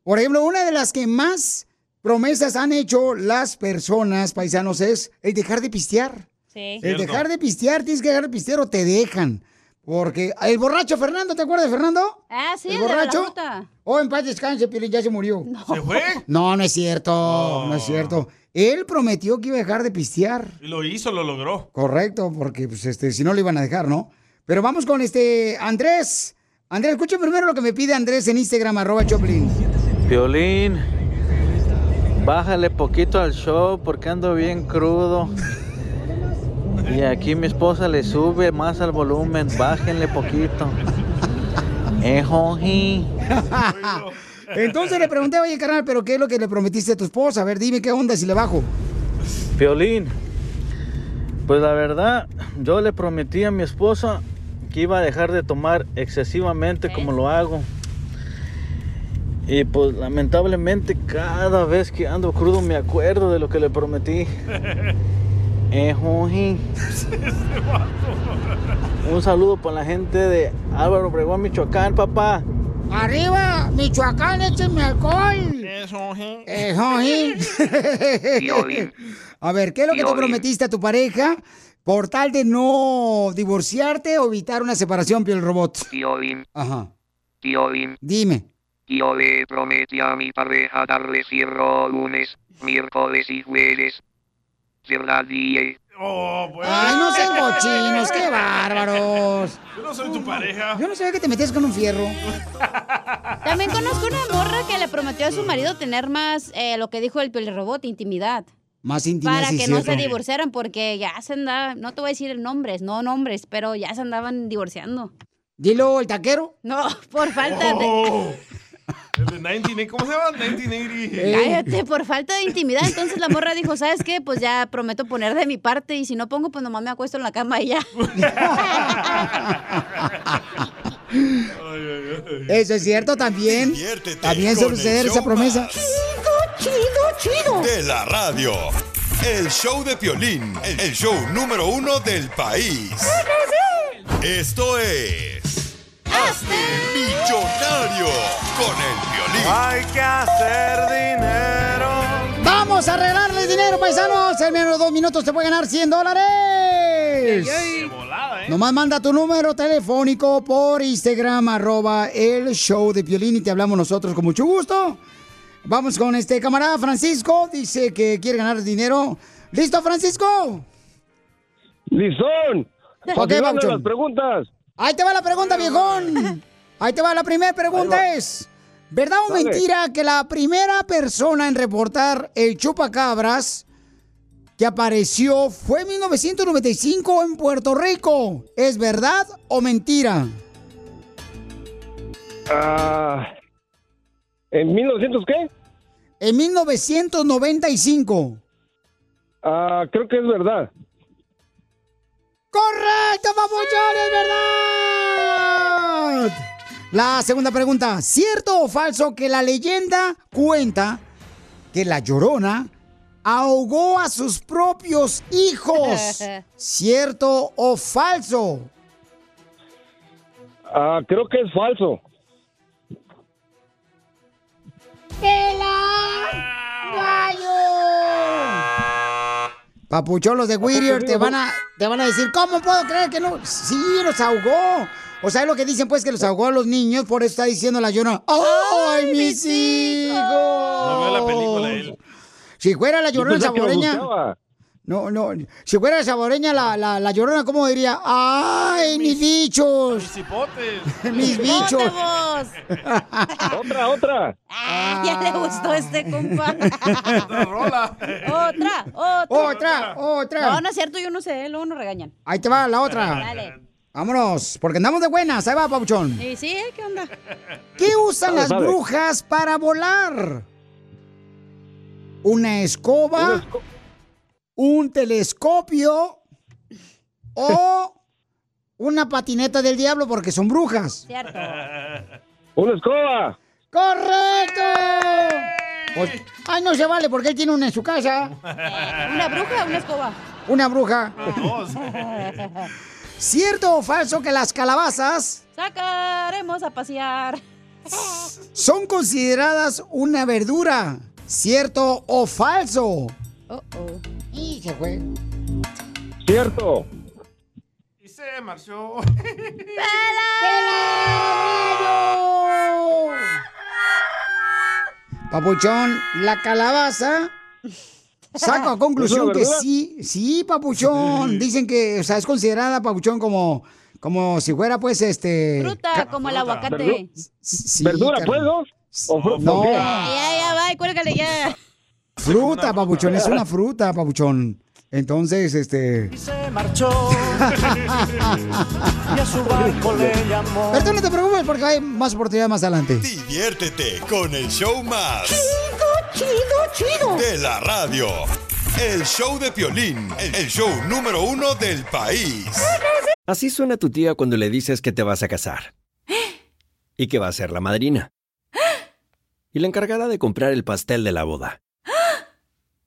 Por ejemplo, una de las que más promesas han hecho las personas, paisanos, es el dejar de pistear. Sí. El dejar de pistear, tienes que dejar de pistear o te dejan. Porque el borracho Fernando, ¿te acuerdas de Fernando? Ah, sí, ¿El el de la borracho? fruta. Oh, en paz descanse, Piolín, ya se murió. ¿Se fue? No, no es cierto, no es cierto. Él prometió que iba a dejar de pistear. Y lo hizo, lo logró. Correcto, porque pues, este, si no lo iban a dejar, ¿no? Pero vamos con este Andrés. Andrés, escucha primero lo que me pide Andrés en Instagram, arroba Choplin. Violín, bájale poquito al show porque ando bien crudo. Y aquí mi esposa le sube más al volumen, bájenle poquito. Eh. <laughs> Entonces le pregunté, oye, carnal, ¿pero qué es lo que le prometiste a tu esposa? A ver, dime qué onda si le bajo. Violín, pues la verdad, yo le prometí a mi esposa que iba a dejar de tomar excesivamente como lo hago. Y pues lamentablemente cada vez que ando crudo me acuerdo de lo que le prometí. <laughs> Eh. Un saludo para la gente de Álvaro Obregón, Michoacán, papá. Arriba, Michoacán, échenme alcohol. Eso, Eh, joji. A ver, ¿qué es lo que te prometiste a tu pareja por tal de no divorciarte o evitar una separación, piel robot? Piolín, Ajá. Piolín, Dime. Yo le prometí a mi pareja darle cierro lunes, miércoles y jueves. ¿Verdad, DJ? Oh, pues. Ay, no sean cochinos, qué bárbaros. Yo no soy tu pareja. Yo no sabía que te metías con un fierro. <laughs> También conozco una morra que le prometió a su marido tener más, eh, lo que dijo el robot, intimidad. Más intimidad, Para sí, que no se divorciaran, porque ya se andaban, no te voy a decir nombres, no nombres, pero ya se andaban divorciando. Dilo, el taquero. No, <laughs> por falta Oh. de... El de 19, ¿Cómo se llama? 1980. Cállate, por falta de intimidad. Entonces la morra dijo, ¿sabes qué? Pues ya prometo poner de mi parte y si no pongo, pues nomás me acuesto en la cama y ya. <laughs> Eso es cierto también. También con el sucede esa promesa. Chido, chido, De la radio. El show de Piolín, el show número uno del país. Esto es... Hazte millonario con el Piolín. Hay que hacer dinero. Vamos a arreglarle dinero, paisanos. En menos de dos minutos te puede ganar 100 dólares. Volada, ¿eh? Nomás manda tu número telefónico por Instagram, arroba el show de Piolín y te hablamos nosotros con mucho gusto. Vamos con este camarada Francisco, dice que quiere ganar dinero. ¿Listo, Francisco? ¡Lizón! Ok, Bauchón. las preguntas. Ahí te va la pregunta, viejón. Ahí te va la primera pregunta es, ¿verdad o Dale. mentira que la primera persona en reportar el chupacabras que apareció fue en 1995 en Puerto Rico? ¿Es verdad o mentira? Ah, ¿En 1900 qué? En 1995. Ah, creo que es verdad. ¡Correcto, papuchón! ¡Es verdad! La segunda pregunta. ¿Cierto o falso que la leyenda cuenta que la llorona ahogó a sus propios hijos? <laughs> ¿Cierto o falso? Ah, creo que es falso. Papuchón, los de Whittier te van a, te van a decir, ¿cómo puedo creer que no? Sí, los ahogó. O sea, es lo que dicen, pues, que los ahogó a los niños, por eso está diciendo la llorona, ¡ay, mis hijos! No veo la película él. Si fuera la Yo llorona saboreña. No, no. Si fuera saboreña la, la, la llorona, ¿cómo diría? ¡Ay, mis bichos! Mis <laughs> hipotes. Mis bichos. <laughs> otra, otra. Ah, ya le gustó este compa. <laughs> rola. Otra, otra. Otra, otra. No, no es cierto, yo no sé, luego nos regañan. Ahí te va la otra. Dale. Vámonos, porque andamos de buenas. Ahí va, Pabuchón. Sí, sí, ¿eh? ¿qué onda? ¿Qué usan las brujas para volar? ¿Una escoba? ¿Un telescopio? ¿O una patineta del diablo porque son brujas? Cierto. ¡Una escoba! ¡Correcto! Pues, ay, no se vale porque él tiene una en su casa. <laughs> ¿Una bruja o una escoba? Una bruja. <laughs> ¿Cierto o falso que las calabazas Sacaremos a pasear. son consideradas una verdura? ¿Cierto o falso? Oh, oh. Y se fue. Cierto. Y se marchó. <laughs> Papuchón, la calabaza. Saco a conclusión ¿Es una que sí, sí, papuchón. Dicen que, o sea, es considerada papuchón como, como si fuera, pues, este. Fruta, como el aguacate. ¿Verdura, pues, no? Ya, ya, va, cuélgale ya. Fruta, papuchón, es una <laughs> fruta, papuchón. Entonces, este. Se marchó y a su barco le llamó. Pero tú no te preocupes porque hay más oportunidades más adelante. Diviértete con el show más. Chido, chido, chido. De la radio. El show de Piolín, el show número uno del país. Así suena tu tía cuando le dices que te vas a casar. Y que va a ser la madrina. Y la encargada de comprar el pastel de la boda.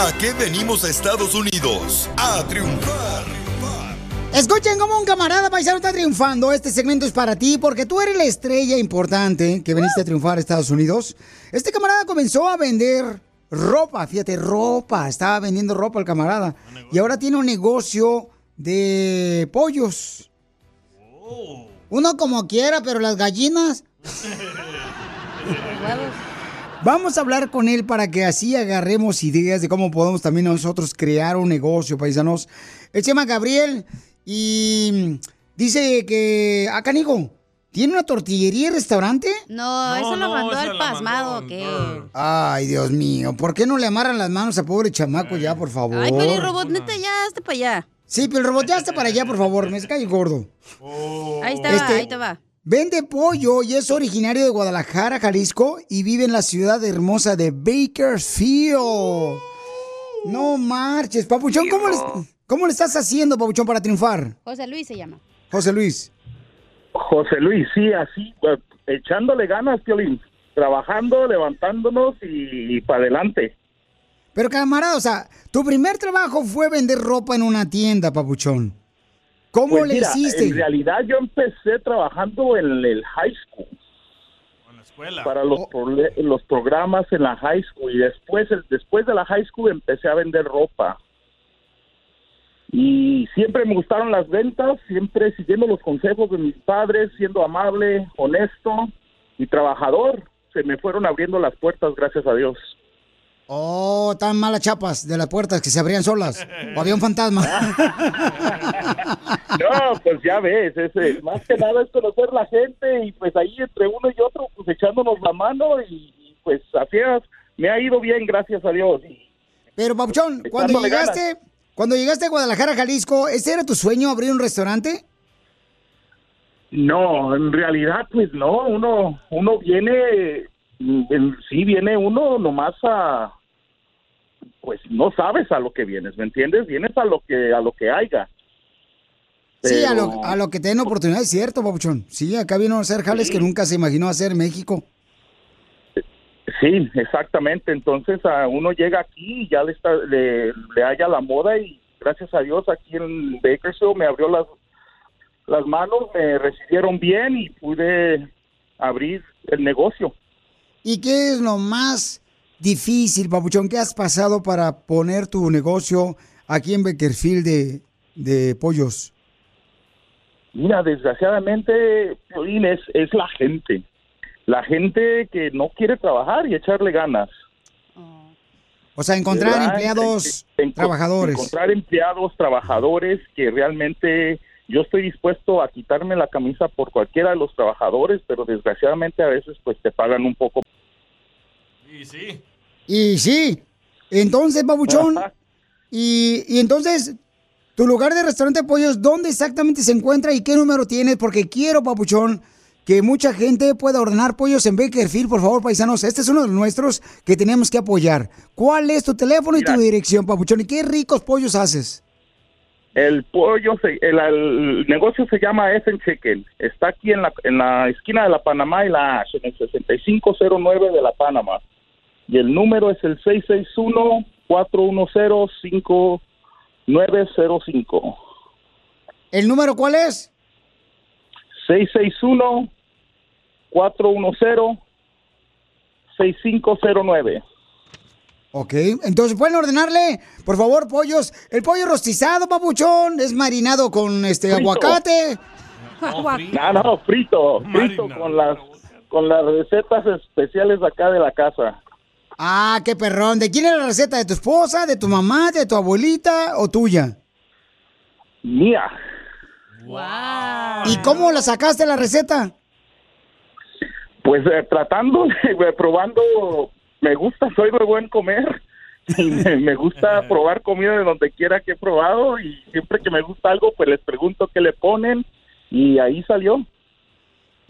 ¿A qué venimos a Estados Unidos? A triunfar. Escuchen cómo un camarada paisano está triunfando. Este segmento es para ti porque tú eres la estrella importante que veniste a triunfar a Estados Unidos. Este camarada comenzó a vender ropa, fíjate, ropa. Estaba vendiendo ropa el camarada. Y ahora tiene un negocio de pollos. Uno como quiera, pero las gallinas. <laughs> Vamos a hablar con él para que así agarremos ideas de cómo podemos también nosotros crear un negocio, paisanos. Él se llama Gabriel y dice que, acá Nico, ¿tiene una tortillería y restaurante? No, eso lo mandó el pasmado, ¿qué? Ay, Dios mío, ¿por qué no le amarran las manos a pobre chamaco ya, por favor? Ay, Peli Robot, neta, ya, hazte para allá. Sí, pero el robot ya está para allá, por favor, me cae gordo. Ahí está, Este- ahí te va. Vende pollo y es originario de Guadalajara, Jalisco, y vive en la ciudad hermosa de Bakersfield. No marches, Papuchón, ¿cómo le, ¿cómo le estás haciendo, Papuchón, para triunfar? José Luis se llama. José Luis. José Luis, sí, así, eh, echándole ganas, Piolín. Trabajando, levantándonos y, para adelante. Pero camarada, o sea, tu primer trabajo fue vender ropa en una tienda, Papuchón. ¿Cómo Pues le mira, hiciste? En realidad yo empecé trabajando en el high school. Para los, prole- los programas en la high school. Y después, el- después de la high school empecé a vender ropa. Y siempre me gustaron las ventas, siempre siguiendo los consejos de mis padres, siendo amable, honesto y trabajador. Se me fueron abriendo las puertas, gracias a Dios. Oh, tan malas chapas de las puertas que se abrían solas. O había un fantasma. <laughs> No, pues ya ves, ese, más que nada es conocer la gente y pues ahí entre uno y otro, pues echándonos la mano y, y, pues así es, me ha ido bien, gracias a Dios. Pero, Papuchón, cuando Echándole llegaste, ganas. cuando llegaste a Guadalajara, Jalisco, ¿ese era tu sueño, abrir un restaurante? No, en realidad pues no, uno uno viene, mm, sí viene uno nomás a, pues no sabes a lo que vienes, ¿me entiendes? Vienes a lo que a lo que haya. Sí, a lo, a lo que te den oportunidad, es cierto, Papuchón. Sí, acá vino a hacer jales que nunca se imaginó hacer México. Sí, exactamente. Entonces a uno llega aquí y ya le, está, le, le haya la moda y gracias a Dios aquí en Bakersfield me abrió las, las manos, me recibieron bien y pude abrir el negocio. ¿Y qué es lo más difícil, Papuchón, que has pasado para poner tu negocio aquí en Beckerfield de, de pollos? Mira, desgraciadamente, Piolín, es, es la gente. La gente que no quiere trabajar y echarle ganas. O sea, encontrar ¿verdad? empleados En- en- trabajadores. Encontrar empleados, trabajadores que realmente yo estoy dispuesto a quitarme la camisa por cualquiera de los trabajadores, pero desgraciadamente a veces pues te pagan un poco. Y sí. Y sí, entonces, Papuchón, y, y entonces, tu lugar de restaurante de pollos, ¿dónde exactamente se encuentra y qué número tienes? Porque quiero, Papuchón, que mucha gente pueda ordenar pollos en Bakerfield, por favor, paisanos. Este es uno de los nuestros que tenemos que apoyar. ¿Cuál es tu teléfono y tu dirección, Papuchón? ¿Y qué ricos pollos haces? El pollo, se- el, el negocio se llama Essen Chicken. Está aquí en la, en la esquina de la Panamá y la Ash, en el 6509 de la Panamá. Y el número es el 661-410-5905. ¿El número cuál es? 661-410-6509. Ok, entonces pueden ordenarle, por favor, pollos. El pollo rostizado, papuchón, es marinado con este Frito. aguacate. No, no, frito, frito con las, con las recetas especiales de acá de la casa. Ah, qué perrón. ¿De quién es la receta? ¿De tu esposa, de tu mamá, de tu abuelita o tuya? Mía. ¿Y cómo la sacaste la receta? Pues eh, tratando, eh, <laughs> probando, me gusta, soy de buen comer <laughs> me gusta <laughs> probar comida de donde quiera que he probado y siempre que me gusta algo, pues les pregunto qué le ponen y ahí salió.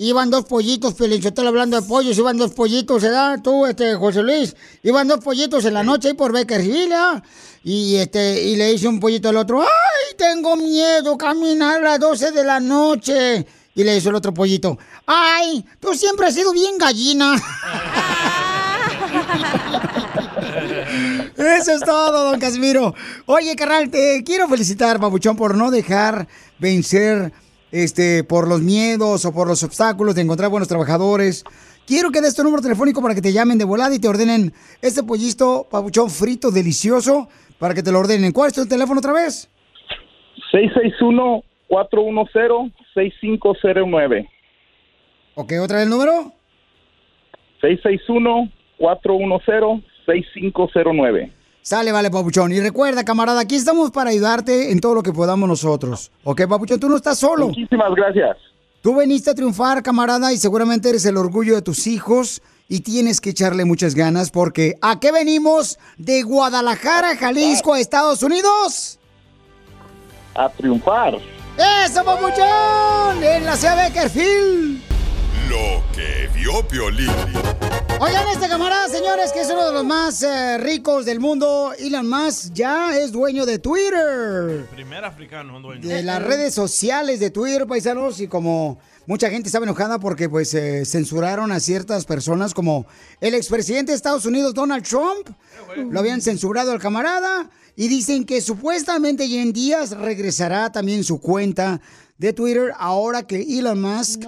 Iban dos pollitos, Pelinchotelo, hablando de pollos, iban dos pollitos, ¿verdad? Tú, este, José Luis, iban dos pollitos en la noche ahí por Beckerfield, ¿ah? Y, este, y le dice un pollito al otro, ¡ay, tengo miedo caminar a las 12 de la noche! Y le dice el otro pollito, ¡ay, tú siempre has sido bien gallina! <laughs> Eso es todo, don Casimiro. Oye, carnal, te quiero felicitar, babuchón, por no dejar vencer este, por los miedos o por los obstáculos de encontrar buenos trabajadores. Quiero que des tu número telefónico para que te llamen de volada y te ordenen este pollito, papuchón frito, delicioso, para que te lo ordenen. ¿Cuál es tu teléfono otra vez? 661-410-6509. Ok, ¿otra vez el número? 661-410-6509. Sale, vale, papuchón. Y recuerda, camarada, aquí estamos para ayudarte en todo lo que podamos nosotros. Ok, papuchón, tú no estás solo. Muchísimas gracias. Tú veniste a triunfar, camarada, y seguramente eres el orgullo de tus hijos y tienes que echarle muchas ganas porque ¿a qué venimos? De Guadalajara, Jalisco, a Estados Unidos. A triunfar. ¡Eso, papuchón! En la ciudad de. Lo que vio Piolín. Oigan, este camarada, señores, que es uno de los más eh, ricos del mundo, Elon Musk, ya es dueño de Twitter. Primer africano dueño. de las redes sociales de Twitter, paisanos, y como mucha gente estaba enojada porque pues eh, censuraron a ciertas personas como el expresidente de Estados Unidos, Donald Trump, lo habían censurado al camarada y dicen que supuestamente ya en días regresará también su cuenta de Twitter ahora que Elon Musk,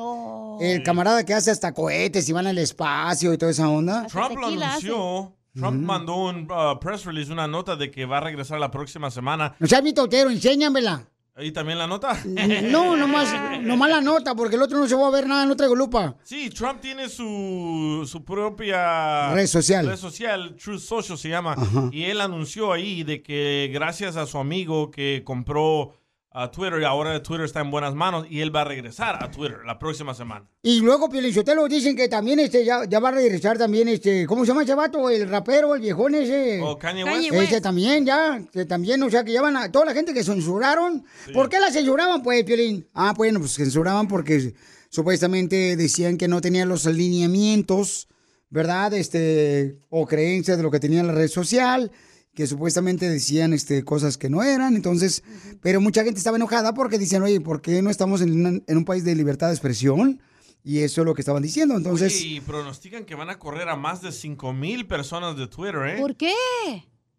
el camarada que hace hasta cohetes y van al espacio y toda esa onda. Trump lo anunció. Trump mandó un uh, press release, una nota de que va a regresar la próxima semana. No seas mitotero, enséñamela. ¿Y también la nota? <laughs> No, nomás, nomás la nota, porque el otro no se va a ver nada, no traigo lupa. Sí, Trump tiene su, su propia Red social. red social, Truth Social se llama, Ajá. y él anunció ahí de que gracias a su amigo que compró a Twitter y ahora Twitter está en buenas manos y él va a regresar a Twitter la próxima semana. Y luego, Pielichotelo, dicen que también este, ya, ya va a regresar también, este, ¿cómo se llama ese vato? El rapero, el viejón ese. Oh, Kanye Kanye West. Ese también, ya, que también, o sea, que llevan a toda la gente que censuraron. ¿Por qué la censuraban, pues, Piolín? Ah, bueno, pues censuraban porque supuestamente decían que no tenían los alineamientos, ¿verdad? Este, o creencias de lo que tenía la red social, que supuestamente decían, este, cosas que no eran, entonces, pero mucha gente estaba enojada porque decían, oye, ¿por qué no estamos en, una- en un país de libertad de expresión? Y eso es lo que estaban diciendo, entonces... Oye, y pronostican que van a correr a más de 5 mil personas de Twitter, ¿eh? ¿Por qué?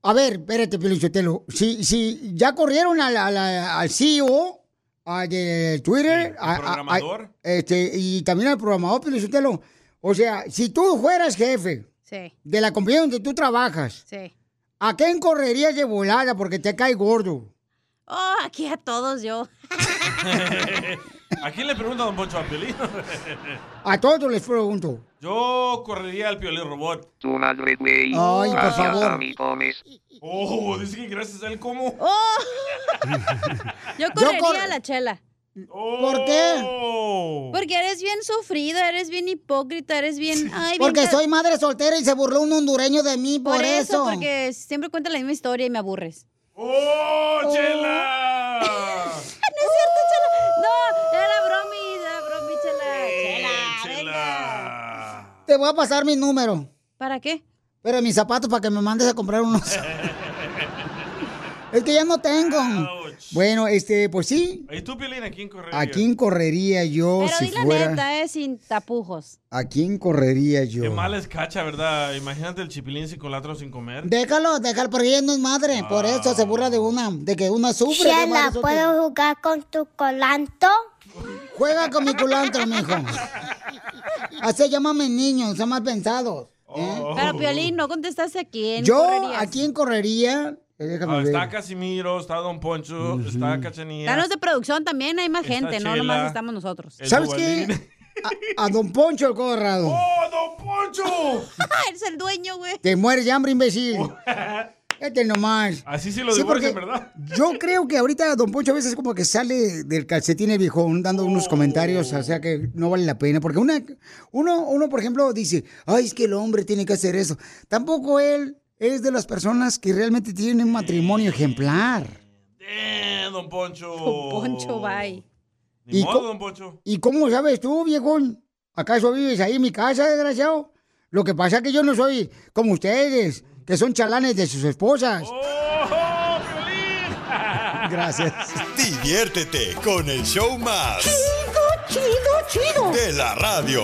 A ver, espérate, Pelichotelo. Si, si ya corrieron al, al, al CEO a- de Twitter, a- a- a- programador. este, y también al programador, Pelichotelo. O sea, si tú fueras jefe Sí, de la compañía donde tú trabajas, sí. ¿A quién correrías de volada porque te cae gordo? Oh, aquí a todos yo. <laughs> ¿A quién le pregunta Don Poncho a Piolín? <laughs> A todos les pregunto. Yo correría al Piolín Robot. Tu madre, güey. Ay, por favor. Oh, dice que gracias a él, ¿cómo? Oh. <laughs> Yo correría cor- a la chela. ¿Por qué? Oh. Porque eres bien sufrido, eres bien hipócrita, eres bien... Ay, Porque soy madre soltera y se burló un hondureño de mí por, Por eso, eso. porque siempre cuenta la misma historia y me aburres. ¡Oh, Chela! <laughs> no es cierto, Chela. No, era bromi, era bromi, Chela. Chela, venga. Te voy a pasar mi número. ¿Para qué? Pero mis zapatos para que me mandes a comprar unos. <laughs> es que ya no tengo. Bueno, este, pues sí. ¿Y tú, Piolín, a quién correría? ¿A quién correría yo Pero si di la neta, eh, sin tapujos. ¿A quién correría yo? Qué mal es cacha, ¿verdad? Imagínate el chipilín sin colatro sin comer. Déjalo, déjalo, porque ella no es madre. Por eso se burla de una, de que una sufre. Chela. ¿puedo jugar con tu colanto? Juega con mi culantro, mijo. Así llámame niños, son más pensados. ¿eh? Pero, Piolín, no contestaste a quién Yo, correrías. ¿a quién correría? Eh, Déjame Ah, ver. está Casimiro, está Don Poncho, está Cachanilla. Danos de producción también, hay más gente, no nomás estamos nosotros. ¿Sabes Duvalín. qué? A, a Don Poncho el Colorado. ¡Oh, Don Poncho! <laughs> Eres el dueño, güey. Te mueres de hambre, imbécil. <laughs> Este nomás. Así sí lo Sí, divorcian, ¿verdad? Yo creo que ahorita Don Poncho a veces como que sale del calcetín el viejón dando unos comentarios, o sea que no vale la pena. Porque una, uno, uno, por ejemplo, dice, ay, es que el hombre tiene que hacer eso. Tampoco él es de las personas que realmente tienen un matrimonio ejemplar. Eh, Don Poncho. Don Poncho, bye. Ni ¿Y modo, Don Poncho. ¿Y cómo sabes tú, viejón? ¿Acaso vives ahí en mi casa, desgraciado? Lo que pasa es que yo no soy como ustedes, que son chalanes de sus esposas. ¡Oh, <laughs> Gracias. Diviértete con el show más. Chido, chido, chido. De la radio.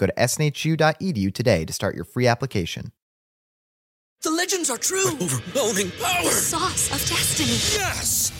Go to snhu.edu today to start your free application. The legends are true. overwhelming power! The sauce of destiny. Yes!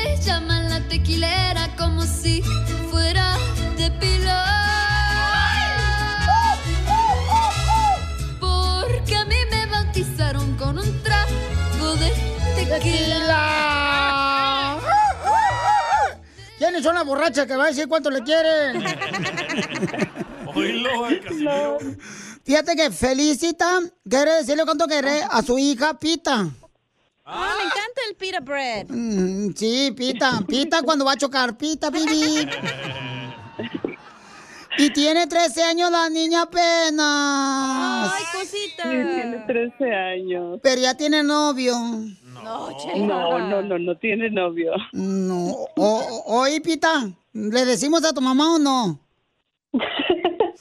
llaman la tequilera como si fuera de pilar. Porque a mí me bautizaron con un trago de tequila. ¿Quiénes son las borrachas que va a decir cuánto le quieren? Fíjate que Felicita quiere decirle cuánto quiere a su hija Pita. Ah, me encanta el pita bread. Mm, sí, Pita. Pita cuando va a chocar. Pita, bibi. Y tiene 13 años la niña apenas. Ay, cosita. Sí, tiene 13 años. Pero ya tiene novio. No, No, no, no, no tiene novio. No. O- oye, Pita, ¿le decimos a tu mamá o no? <laughs>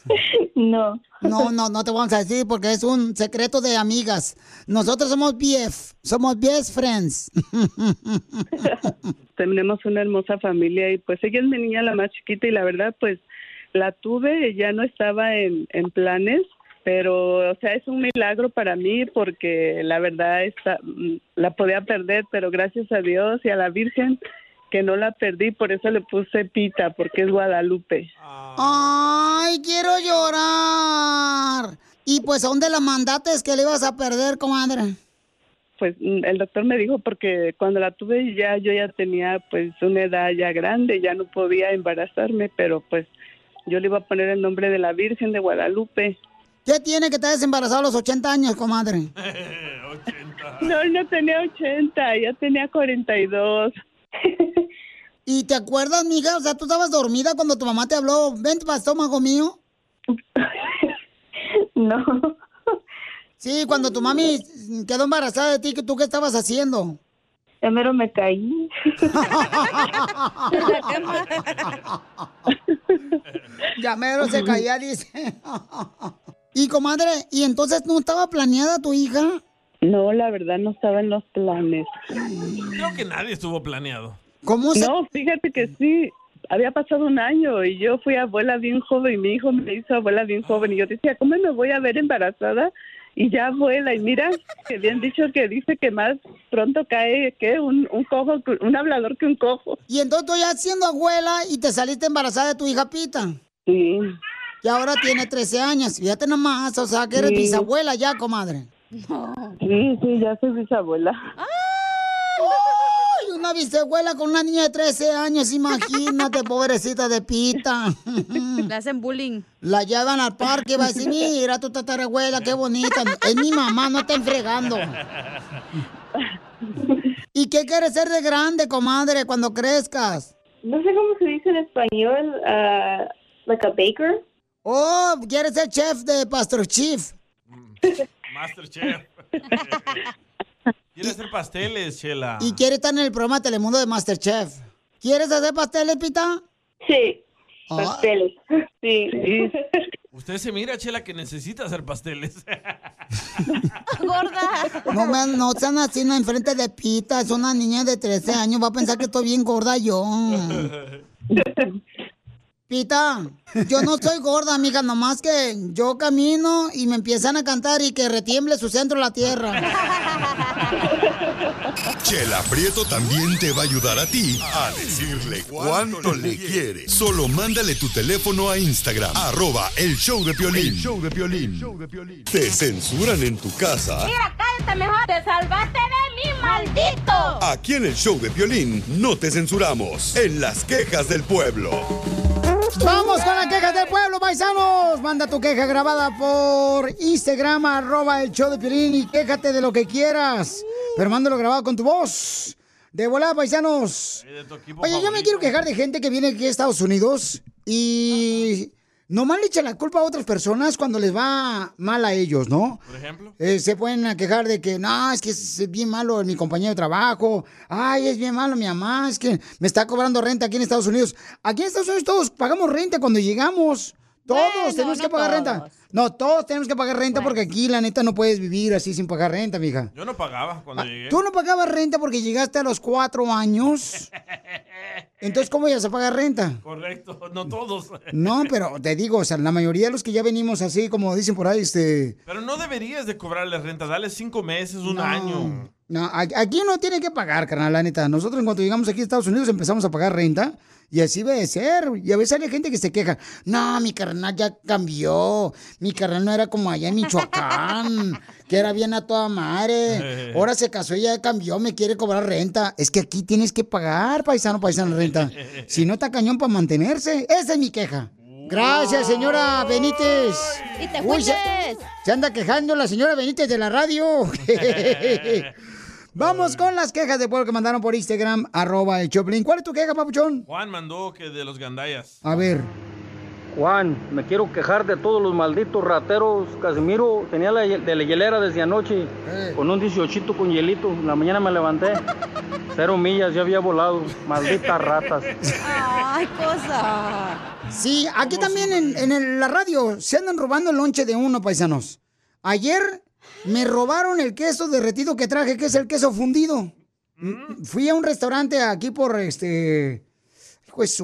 <laughs> No. No, no, no te vamos a decir porque es un secreto de amigas. Nosotros somos BF, somos BF friends. <laughs> Tenemos una hermosa familia y pues ella es mi niña la más chiquita y la verdad pues la tuve, ya no estaba en, en planes, pero o sea, es un milagro para mí porque la verdad está, mm, la podía perder, pero gracias a Dios y a la Virgen que no la perdí, por eso le puse Pita, porque es Guadalupe. Ay, quiero llorar. Y pues, ¿a dónde la mandaste que le ibas a perder, comadre? Pues mm, el doctor me dijo porque cuando la tuve ya yo ya tenía pues una edad ya grande, ya no podía embarazarme, pero pues yo le iba a poner el nombre de la Virgen de Guadalupe. ¿Qué tiene que te hayas embarazado a los 80 años, comadre? <laughs> No, no tenía 80, ya tenía 42. ¿Y te acuerdas, mija? O sea, tú estabas dormida cuando tu mamá te habló, vente para estómago mío. <laughs> No. Sí, cuando tu mami quedó embarazada de ti, ¿tú qué estabas haciendo? Primero me caí. <laughs> Llamero se caía, dice. <laughs> y comadre, ¿y entonces no estaba planeada tu hija? No, la verdad no estaba en los planes. Creo que nadie estuvo planeado. ¿Cómo No, fíjate que sí. Había pasado un año y yo fui abuela bien joven y mi hijo me hizo abuela bien joven y yo decía, ¿cómo me voy a ver embarazada? Y ya abuela, y mira, que bien dicho que dice que más pronto cae que un, un cojo, un hablador que un cojo. Y entonces tú ya siendo abuela y te saliste embarazada de tu hija Pita. Sí. Y ahora tiene 13 años. Fíjate nomás, o sea, que eres Sí. bisabuela ya, comadre. Sí, sí, ya soy bisabuela. ¡Ay! Una bisabuela con una niña de 13 años, imagínate, pobrecita de Pita. Le hacen bullying. La llevan al parque y va a decir, mira tu tatarabuela, qué bonita. Es mi mamá, no te fregando. ¿Y qué quieres ser de grande, comadre, cuando crezcas? No sé cómo se dice en español, uh, like a baker. Oh, quieres ser chef de Pastor Chief. <laughs> Masterchef. <laughs> Quiere hacer pasteles, Chela. Y quiere estar en el programa de Telemundo de Masterchef. ¿Quieres hacer pasteles, Pita? Sí. Pasteles. Sí. Usted se mira, Chela, que necesita hacer pasteles. <laughs> Gorda. No, me, no sean así no, enfrente de Pita. Es una niña de 13 años. Va a pensar que estoy bien gorda yo. <laughs> Pita, yo no soy gorda, amiga. Nomás que yo camino y me empiezan a cantar y que retiemble su centro la tierra. <laughs> Chela Prieto también te va a ayudar a ti a decirle cuánto le quiere. Solo mándale tu teléfono a Instagram, arroba el show de Piolín. show de Piolín. ¿Te censuran en tu casa? cállate mejor. Te salvaste de mí, maldito. Aquí en el show de Piolín no te censuramos. En las quejas del pueblo. Vamos con las quejas del pueblo, paisanos. Manda tu queja grabada por Instagram, arroba el show de Piolín y quéjate de lo que quieras. Pero mándalo grabado con tu voz. De volada, paisanos. Oye, yo me quiero quejar de gente que viene aquí a Estados Unidos y nomás le echan la culpa a otras personas cuando les va mal a ellos, ¿no? Por ejemplo. Eh, se pueden quejar de que, no, es que es bien malo mi compañero de trabajo. Ay, es bien malo mi mamá, es que me está cobrando renta aquí en Estados Unidos. Aquí en Estados Unidos todos pagamos renta cuando llegamos. Todos Bueno, tenemos que pagar todos. renta. No, todos tenemos que pagar renta porque aquí, la neta, no puedes vivir así sin pagar renta, mija. Yo no pagaba cuando llegué. Tú no pagabas renta porque llegaste a los cuatro años. <laughs> Entonces, ¿cómo ibas a pagar renta? Correcto, no todos. No, pero te digo, o sea, la mayoría de los que ya venimos así, como dicen por ahí, este... Pero no deberías de cobrarle renta, dale cinco meses, un No. año. No, aquí no tiene que pagar, carnal, la neta. Nosotros en cuanto llegamos aquí a Estados Unidos empezamos a pagar renta y así debe de ser. Y a veces hay gente que se queja. No, mi carnal ya cambió. Mi carnal no era como allá en Michoacán, <laughs> que era bien a toda madre. <laughs> Ahora se casó y ya cambió, me quiere cobrar renta. Es que aquí tienes que pagar, paisano, paisano, renta. Si no está cañón para mantenerse. Esa es mi queja. Gracias, señora Benítez. Y te Uy, se, se anda quejando la señora Benítez de la radio. <laughs> Vamos con las quejas de pueblo que mandaron por Instagram, arroba el Choplin. ¿Cuál es tu queja, papuchón? Juan mandó que de los gandayas. A ver. Juan, me quiero quejar de todos los malditos rateros. Casimiro tenía la de la hielera desde anoche con un 18 con hielito. En la mañana me levanté. Cero millas, ya había volado. Malditas <laughs> ratas. Ay, cosa. Sí, aquí también en, en el- la radio se andan robando el lonche de uno, paisanos. Ayer me robaron el queso derretido que traje, que es el queso fundido. Fui a un restaurante aquí por este.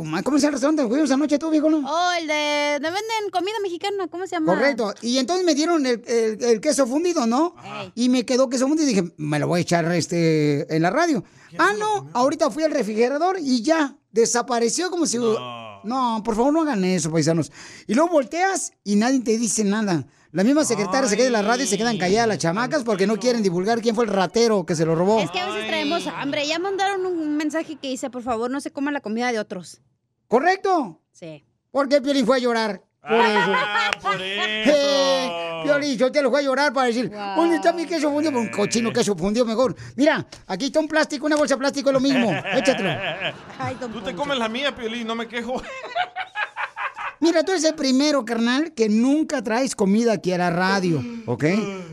Madre, ¿Cómo se llama el restaurante? Fuimos anoche tú, viejo, ¿no? Oh, el de... donde venden comida mexicana, ¿cómo se llama? Correcto. Y entonces me dieron el, el- el queso fundido, ¿no? Y me quedó queso fundido y dije, me lo voy a echar este, en la radio. Ah, no, ahorita fui al refrigerador y ya, desapareció como si... No. por favor no hagan eso, paisanos. Y luego volteas y nadie te dice nada. La misma secretaria se queda en la radio y se quedan calladas las chamacas porque no quieren divulgar quién fue el ratero que se lo robó. Es que a veces traemos hambre. Ya mandaron un mensaje que dice, por favor, no se coma la comida de otros. ¿Correcto? Sí. Porque Piolín fue a llorar. Por eso. Ah, por <laughs> Eh, <laughs> Piolín, yo te lo voy a llorar para decir, ¿dónde está mi queso fundido? Un cochino queso fundido mejor. Mira, aquí está un plástico, una bolsa de plástico, es lo mismo. <laughs> Échatelo. Tú te comes la mía, Piolín, no me quejo. Mira, tú eres el primero, carnal, que nunca traes comida aquí a la radio, ¿ok?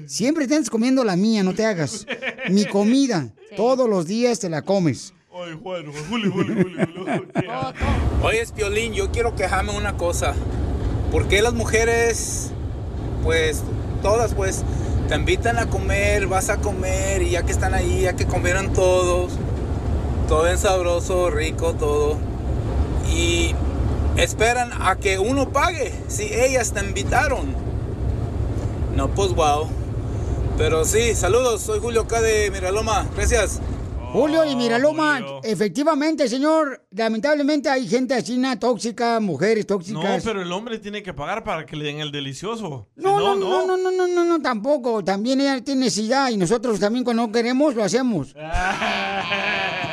Siempre estás comiendo la mía, no te hagas. Mi <laughs> comida, todos los días te la comes. Ay, Juan, Julio, Julio, Julio. <laughs> <laughs> Oye, Piolín, yo quiero quejarme una cosa. ¿Por qué las mujeres, pues, todas, pues, te invitan a comer, vas a comer y ya que están ahí, ya que comieron todos, todo bien sabroso, rico, todo, y esperan a que uno pague si ellas te invitaron? No, pues, wow. Pero sí, saludos, soy Julio acá de Miraloma, gracias. Julio y Miraloma, efectivamente, señor, lamentablemente hay gente así, na, tóxica, mujeres No, tóxicas. pero el hombre tiene que pagar para que le den el delicioso. Si No, no, no, no, no, no, no, no, tampoco. También ella tiene necesidad y nosotros también cuando no queremos lo hacemos. <laughs>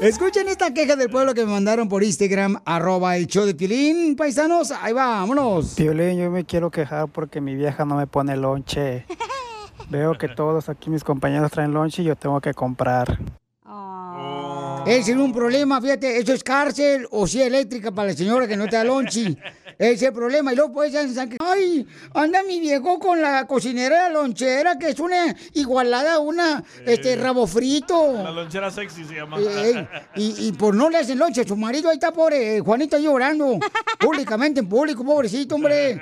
Escuchen esta queja del pueblo que me mandaron por Instagram, arroba el show de Pilín, paisanos. Ahí va, vámonos. Piolín, yo me quiero quejar porque mi vieja no me pone lonche. <laughs> Veo que todos aquí mis compañeros traen lonche y yo tengo que comprar. Ese es un problema, fíjate, eso es cárcel o silla eléctrica para la señora que no te da lonchi. Ese es el problema. Y luego pues ya que, ay, anda mi viejo con la cocinera de la lonchera, que es una igualada a una, este, rabo frito. La lonchera sexy se llama. Eh, y, y por no le hacen lonche su marido, ahí está pobre, eh, Juanito ahí llorando, <laughs> públicamente en público, pobrecito, hombre.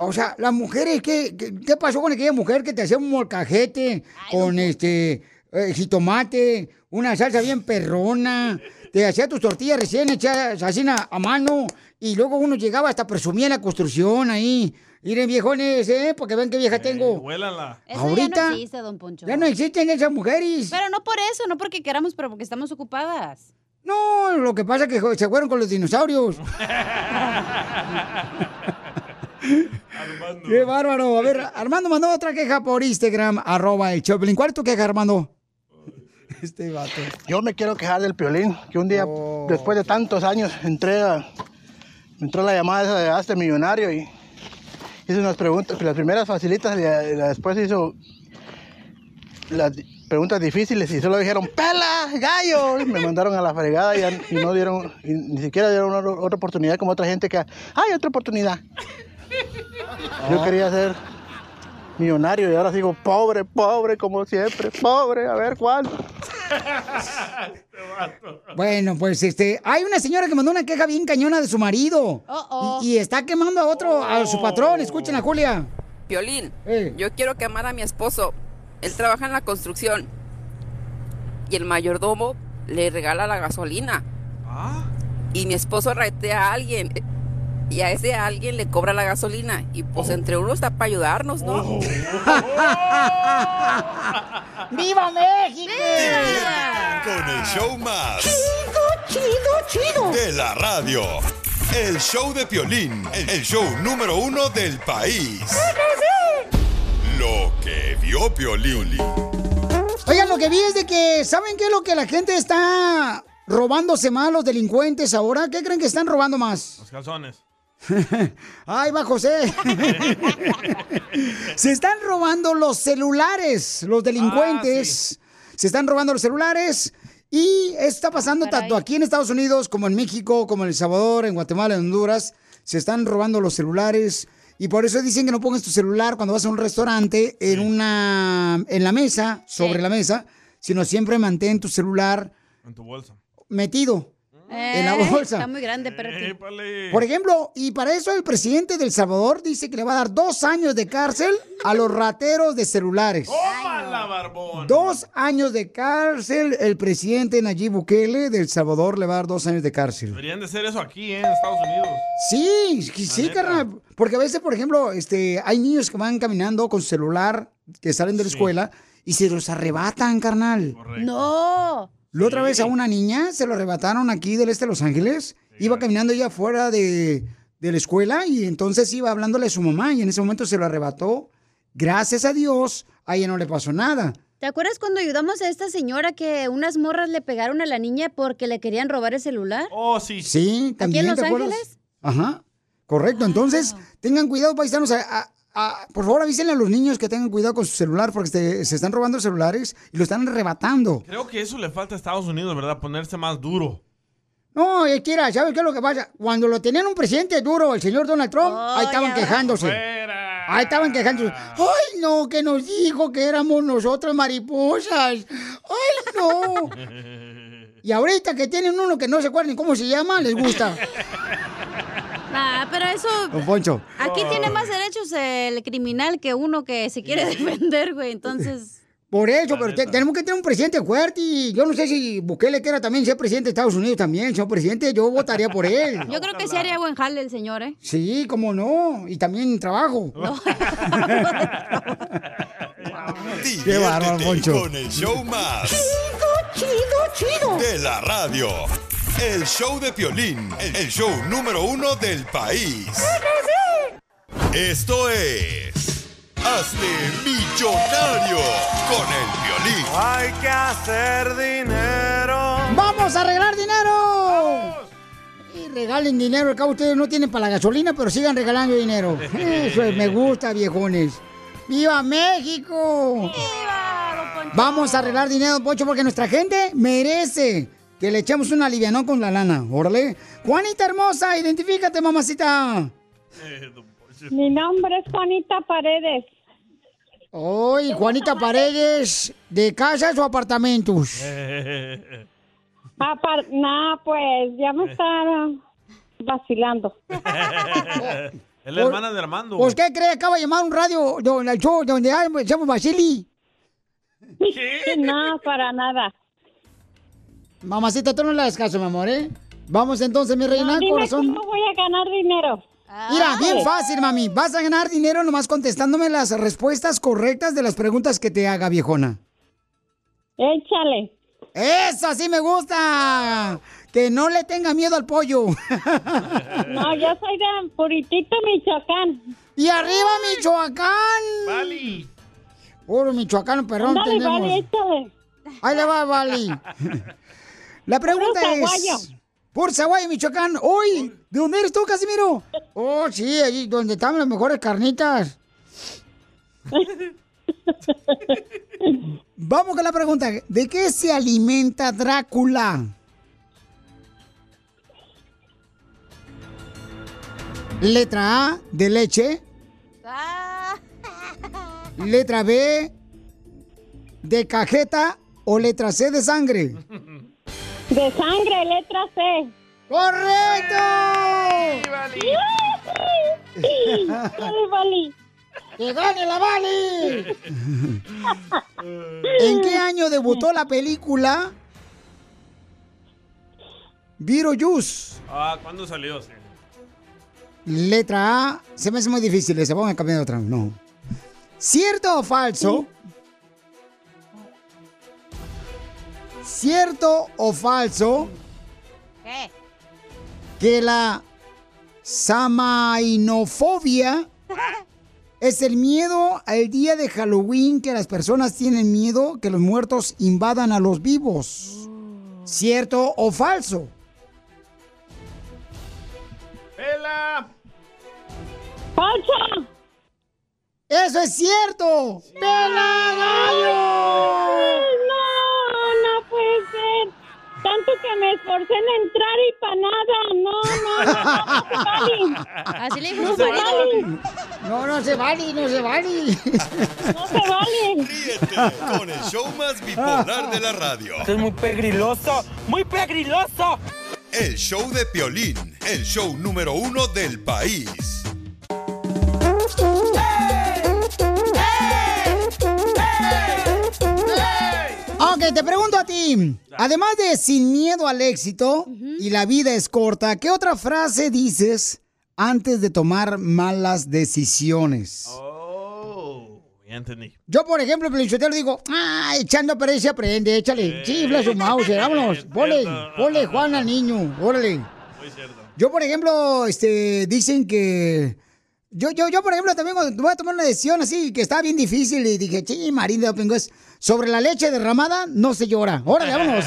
O sea, las mujeres, ¿qué, qué, qué pasó con aquella mujer que te hacía un molcajete con este eh, jitomate, una salsa bien perrona, <laughs> te hacía tus tortillas recién hechas así a, a mano, y luego uno llegaba hasta presumía en la construcción ahí. Miren, viejones, ¿eh? Porque ven qué vieja tengo. Huélanla. Eso Ahorita ya no existe, don Poncho. ya no existen esas mujeres. Pero no por eso, no porque queramos, pero porque estamos ocupadas. No, lo que pasa es que se fueron con los dinosaurios. <laughs> <laughs> Qué bárbaro. A ver, Armando mandó otra queja por Instagram, arroba el Choplin. ¿Cuál es tu queja, Armando? <laughs> Este vato. Yo me quiero quejar del piolín, que un día, después de tantos años, entré a, entró la llamada esa de Hazte Millonario y hice unas preguntas, las primeras facilitas y la- después hizo las preguntas difíciles y solo dijeron ¡Pela, gallo! Me mandaron a la fregada y, no dieron, y ni siquiera dieron otra, oportunidad como otra gente que ¡hay otra oportunidad! Yo quería ser millonario y ahora sigo pobre, pobre como siempre, pobre, a ver cuál. Bueno, pues este, hay una señora que mandó una queja bien cañona de su marido. Y, y está quemando a otro, a su patrón. Escuchen a Julia. Violín, yo quiero quemar a mi esposo. Él trabaja en la construcción. Y el mayordomo le regala la gasolina. Y mi esposo ratea a alguien. Y a ese alguien le cobra la gasolina. Y pues entre uno está para ayudarnos, ¿no? <laughs> ¡Viva México! Con el show más. Chido, chido, chido. De la radio. El show de Piolín. El show número uno del país. Lo que vio Piolín. Oigan, lo que vi es de que, ¿saben qué es lo que la gente está robándose más los delincuentes ahora? ¿Qué creen que están robando más? Los calzones. ¡Ay, va José! <laughs> Se están robando los celulares, los delincuentes. Se están robando los celulares. Y está pasando tanto aquí en Estados Unidos como en México, como en El Salvador, en Guatemala, en Honduras. Se están robando los celulares. Y por eso dicen que no pongas tu celular cuando vas a un restaurante en una en la mesa, sobre la mesa, sino siempre mantén tu celular En tu bolsa. metido en la Eh, bolsa. Está muy grande, pero... Por ejemplo, y para eso el presidente del Salvador dice que le va a dar dos años de cárcel a los rateros de celulares. ¡Tómala, barbón! Dos años de cárcel. El presidente Nayib Bukele del Salvador le va a dar dos años de cárcel. Deberían de hacer eso aquí, ¿eh? en Estados Unidos. Sí, sí, sí, carnal. Porque a veces, por ejemplo, este, hay niños que van caminando con celular, que salen de la escuela, y se los arrebatan, carnal. No. La otra vez a una niña se lo arrebataron aquí del este de Los Ángeles. Iba caminando ella afuera de, de la escuela y entonces iba hablándole a su mamá y en ese momento se lo arrebató. Gracias a Dios, a ella no le pasó nada. ¿Te acuerdas cuando ayudamos a esta señora que unas morras le pegaron a la niña porque le querían robar el celular? Oh, sí. Sí, también. Los ¿te acuerdas? Ángeles? Ajá. Correcto. Entonces, tengan cuidado, paisanos. a- a- a- por favor, avísenle a los niños que tengan cuidado con su celular porque se, se están robando celulares y lo están arrebatando. Creo que eso le falta a Estados Unidos, ¿verdad? Ponerse más duro. No, es que, era, ¿sabes qué es lo que pasa? Cuando lo tenían un presidente duro, el señor Donald Trump, ahí estaban quejándose. Ahí estaban quejándose. Ay, no, que nos dijo que éramos nosotros mariposas. Ay, no. <laughs> Y ahorita que tienen uno que no se acuerdan ni cómo se llama, les gusta. <laughs> Ah, pero eso... Don Poncho. Aquí tiene más derechos el criminal que uno que se quiere defender, güey. Entonces... Por eso, pero te- tenemos que tener un presidente fuerte y yo no sé si Bukele quiera también ser presidente de Estados Unidos también, señor presidente, yo votaría por él. <laughs> Yo creo que sí haría buen jale el señor, ¿eh? Sí, cómo no, y también trabajo. <laughs> Qué bárbaro, con el show más Chido, chido. de la radio. El show de Piolín, el show número uno del país. Esto es... Hazte millonario con el violín. Hay que hacer dinero. ¡Vamos a arreglar dinero! Y regalen dinero, al cabo ustedes no tienen para la gasolina, pero sigan regalando dinero. Eso es, me gusta, viejones. ¡Viva México! Vamos a arreglar dinero, don Poncho, porque nuestra gente merece que le echemos un alivianón con la lana. Órale. Juanita hermosa, identifícate, mamacita. Mi nombre es Juanita Paredes. Hoy, Juanita Paredes, ¿de casas o apartamentos? Apar nah, pues ya me está vacilando. <laughs> Es la hermana de Armando. ¿Pues qué cree? Acaba de llamar un radio donde, donde hay, se llama Basili. No, para nada. Mamacita, tú no le hagas caso, mi amor, ¿eh? Vamos entonces, mi reina, No, dime corazón. cómo voy a ganar dinero. Mira, bien Ay. fácil, mami. Vas a ganar dinero nomás contestándome las respuestas correctas de las preguntas que te haga, viejona. Échale. ¡Eso sí me gusta! Que no le tenga miedo al pollo. <laughs> No, yo soy de Puritito, Michoacán. ¡Y arriba, Michoacán! ¡Vali! Puro Michoacán, perrón, tenemos. Échale. Ahí le va, Vali. <laughs> La pregunta es... Por Zaguayo, Michoacán. Hoy, ¿de dónde eres tú, Casimiro? Oh, sí, allí donde están las mejores carnitas. <laughs> Vamos con la pregunta. ¿De qué se alimenta Drácula? Letra A, de leche. <laughs> Letra B, de cajeta. O letra C, de sangre. <laughs> De sangre, letra C. ¡Correcto! Dale, Vali. ¡Que gane la Vali! ¿En qué año debutó la película Beetlejuice? Ah, ¿cuándo salió? Sí. Letra A. Se me hace muy difícil ese. Vamos a cambiar de otra. No. ¿Cierto o falso? ¿Cierto o falso ¿Qué? que la samainofobia <laughs> es el miedo al día de Halloween que las personas tienen miedo que los muertos invadan a los vivos? ¿Cierto o falso? ¡Pela! ¡Falso! ¡Eso es cierto! ¡Pela gallo! Tanto que me esforcé en entrar y para nada. No, no, no, no se vale. Así le dijo No su marido. vale. No, no se vale, no se vale. No se vale. Ríete con el show más bipolar de la radio. Esto es muy pegriloso, muy pegriloso. El show de Piolín, el show número uno del país. Ok, te pregunto a ti. Además de sin miedo al éxito y la vida es corta, ¿qué otra frase dices antes de tomar malas decisiones? Oh, ya entendí. Yo, por ejemplo, Pelichotero digo, ah, echando a perder se aprende, échale, chifla su mouse, vámonos, ponle, ponle Juan al niño, órale. Muy cierto. Yo, por ejemplo, este, dicen que... Yo, yo, yo, por ejemplo, también voy a tomar una decisión así, que está bien difícil, y dije, sí, Marín de Domingo, es sobre la leche derramada no se llora. Órale, vámonos.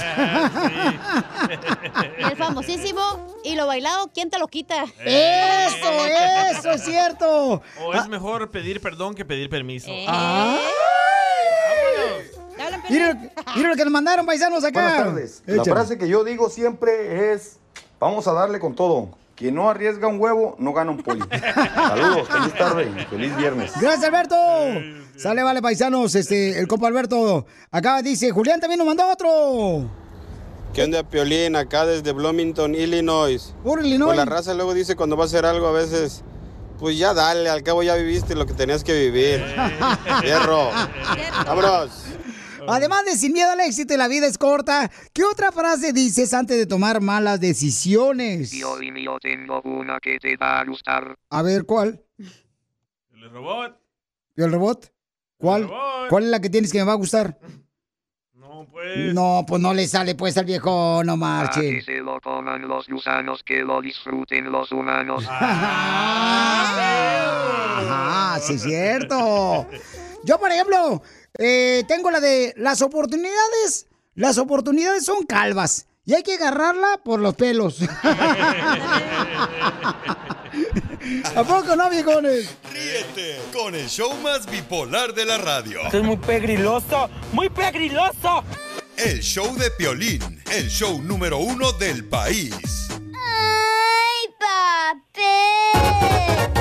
Y el famosísimo y lo bailado, ¿quién te lo quita? Eso, eso es cierto. O es mejor pedir perdón que pedir permiso. Ah. Mira, mira lo que nos mandaron paisanos acá. Buenas tardes. La Échale. frase que yo digo siempre es, vamos a darle con todo. Quien no arriesga un huevo, no gana un pollo. <laughs> Saludos, feliz tarde, y feliz viernes. Gracias, Alberto. Sale, vale, paisanos. Este, el compa Alberto. Acá dice, Julián también nos mandó otro. ¿Qué onda, Piolín? Acá desde Bloomington, Illinois. Por Illinois. Pues la raza luego dice cuando va a hacer algo a veces, pues ya dale, al cabo ya viviste lo que tenías que vivir. Hierro. Vámonos. Además de sin miedo al éxito y la vida es corta, ¿qué otra frase dices antes de tomar malas decisiones? Yo tengo una que te va a gustar. A ver, ¿cuál? El robot. ¿Y el robot? ¿Cuál? robot. ¿Cuál es la que tienes que me va a gustar? No, pues. No, pues no le sale pues al viejo, no A que marche. se lo coman los gusanos, que lo disfruten los humanos. Ajá, sí es cierto. Yo, por ejemplo, eh, tengo la de las oportunidades. Las oportunidades son calvas y hay que agarrarla por los pelos. <laughs> ¿A poco no, viejones? Ríete con el show más bipolar de la radio. Esto es muy pegriloso, muy pegriloso. El show de Piolín, el show número uno del país. ¡Ay, Hay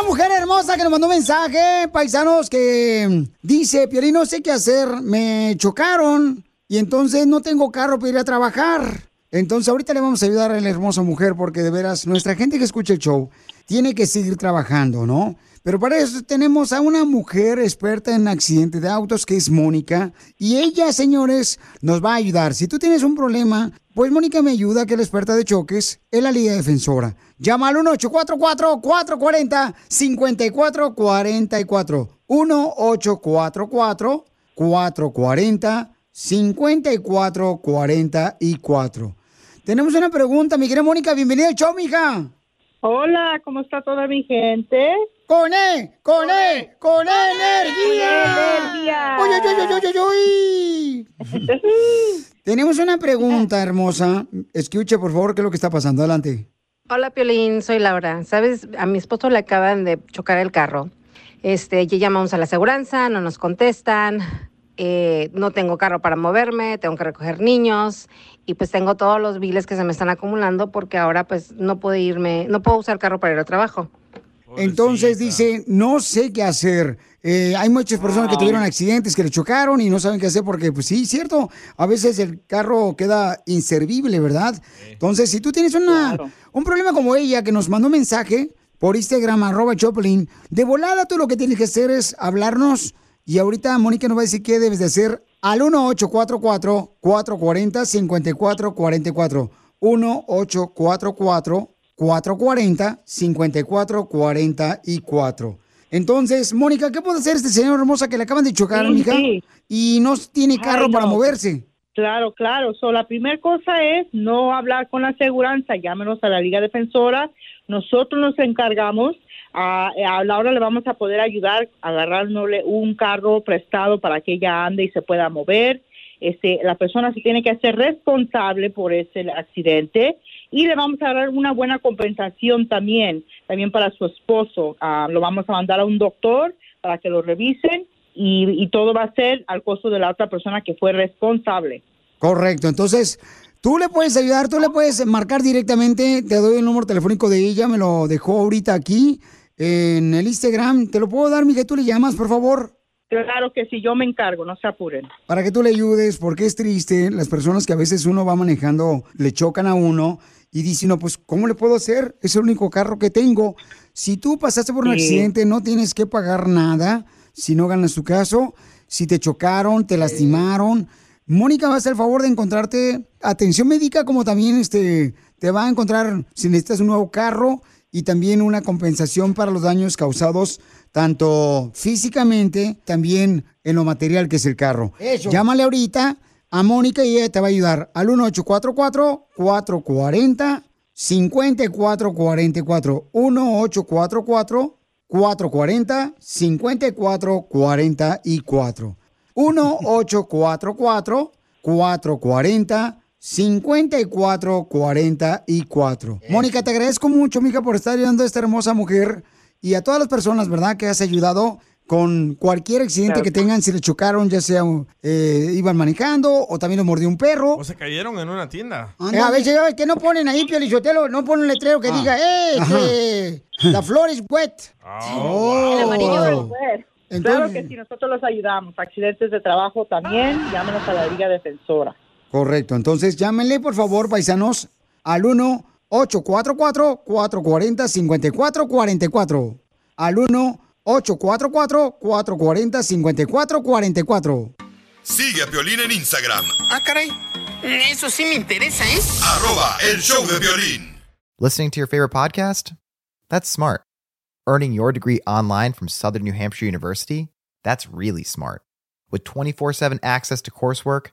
una mujer hermosa que nos mandó un mensaje, paisanos, que dice, Piolín, no sé qué hacer, me chocaron y entonces no tengo carro para ir a trabajar. Entonces ahorita le vamos a ayudar a la hermosa mujer porque de veras nuestra gente que escucha el show tiene que seguir trabajando, ¿no? Pero para eso tenemos a una mujer experta en accidentes de autos que es Mónica y ella, señores, nos va a ayudar. Si tú tienes un problema, pues Mónica me ayuda, que es la experta de choques, es la Liga Defensora. Llama al 1-844-440-5444. 1-844-440-5444. Tenemos una pregunta, mi querida Mónica. Bienvenida al show, mija. Hola, ¿cómo está toda mi gente? ¡Con E! ¡Con E! ¡Con energía! energía! ¡Uy, uy, uy, uy, uy, uy! <laughs> Tenemos una pregunta hermosa. Escuche, por favor, qué es lo que está pasando. Adelante. Hola Piolín, soy Laura. Sabes, a mi esposo le acaban de chocar el carro. Este, ya llamamos a la aseguranza, no nos contestan. eh, no tengo carro para moverme, tengo que recoger niños y pues tengo todos los biles que se me están acumulando porque ahora pues no puedo irme, no puedo usar carro para ir al trabajo. Entonces dice, no sé qué hacer. Eh, hay muchas personas que tuvieron accidentes, que le chocaron y no saben qué hacer porque, pues sí, cierto, a veces el carro queda inservible, ¿verdad? Entonces, si tú tienes una, un problema como ella que nos mandó un mensaje por Instagram, arroba Choplin, de volada tú lo que tienes que hacer es hablarnos y ahorita Mónica nos va a decir qué debes de hacer al 1844-440-5444. 1844-440-5444. Entonces, Mónica, ¿qué puede hacer este señor hermosa que le acaban de chocar, Sí, mija? sí. Y no tiene carro Ay, para moverse. Claro, claro. So, la primera cosa es no hablar con la aseguranza, llámenos a la Liga Defensora. Nosotros nos encargamos. A, a Laura le vamos a poder ayudar a agarrándole un carro prestado para que ella ande y se pueda mover. Este, la persona se tiene que hacer responsable por ese accidente y le vamos a dar una buena compensación también, también para su esposo. Ah, lo vamos a mandar a un doctor para que lo revisen y, y todo va a ser al costo de la otra persona que fue responsable. Correcto, entonces tú le puedes ayudar, tú le puedes marcar directamente, te doy el número telefónico de ella, me lo dejó ahorita aquí en el Instagram, te lo puedo dar, Miguel, tú le llamas, por favor. Claro que sí, yo me encargo, no se apuren. Para que tú le ayudes, porque es triste, las personas que a veces uno va manejando le chocan a uno y dicen, no, pues, ¿cómo le puedo hacer? Es el único carro que tengo. Si tú pasaste por un Sí. accidente, no tienes que pagar nada si no ganas tu caso. Si te chocaron, te lastimaron. Mónica va a hacer el favor de encontrarte atención médica, como también este, te va a encontrar si necesitas un nuevo carro y también una compensación para los daños causados tanto físicamente, también en lo material que es el carro. Eso. Llámale ahorita a Mónica y ella te va a ayudar al 1844-440-5444. 1844-440-5444. 1844-440-5444. Mónica, te agradezco mucho, mija, por estar ayudando a esta hermosa mujer y a todas las personas, ¿verdad?, que has ayudado con cualquier accidente Claro. que tengan, si le chocaron, ya sea eh, iban manejando o también los mordió un perro. O se cayeron en una tienda. Eh, a veces que no ponen ahí, Piolichotelo, no ponen un letrero que Ah. diga, ¡eh! este, la flor es wet. Oh. El amarillo Claro Entonces- que sí, nosotros los ayudamos. Accidentes de trabajo también, llámenos a la Liga Defensora. Correcto, entonces llámenle por favor, paisanos, al 1-844-440-5444. Al 1-844-440-5444. Sigue a Piolín en Instagram, Ah, caray. Eso sí me interesa, ¿eh? arroba el show de violín. Listening to your favorite podcast? That's smart. Earning your degree online from Southern New Hampshire University? That's really smart. With 24 7 access to coursework,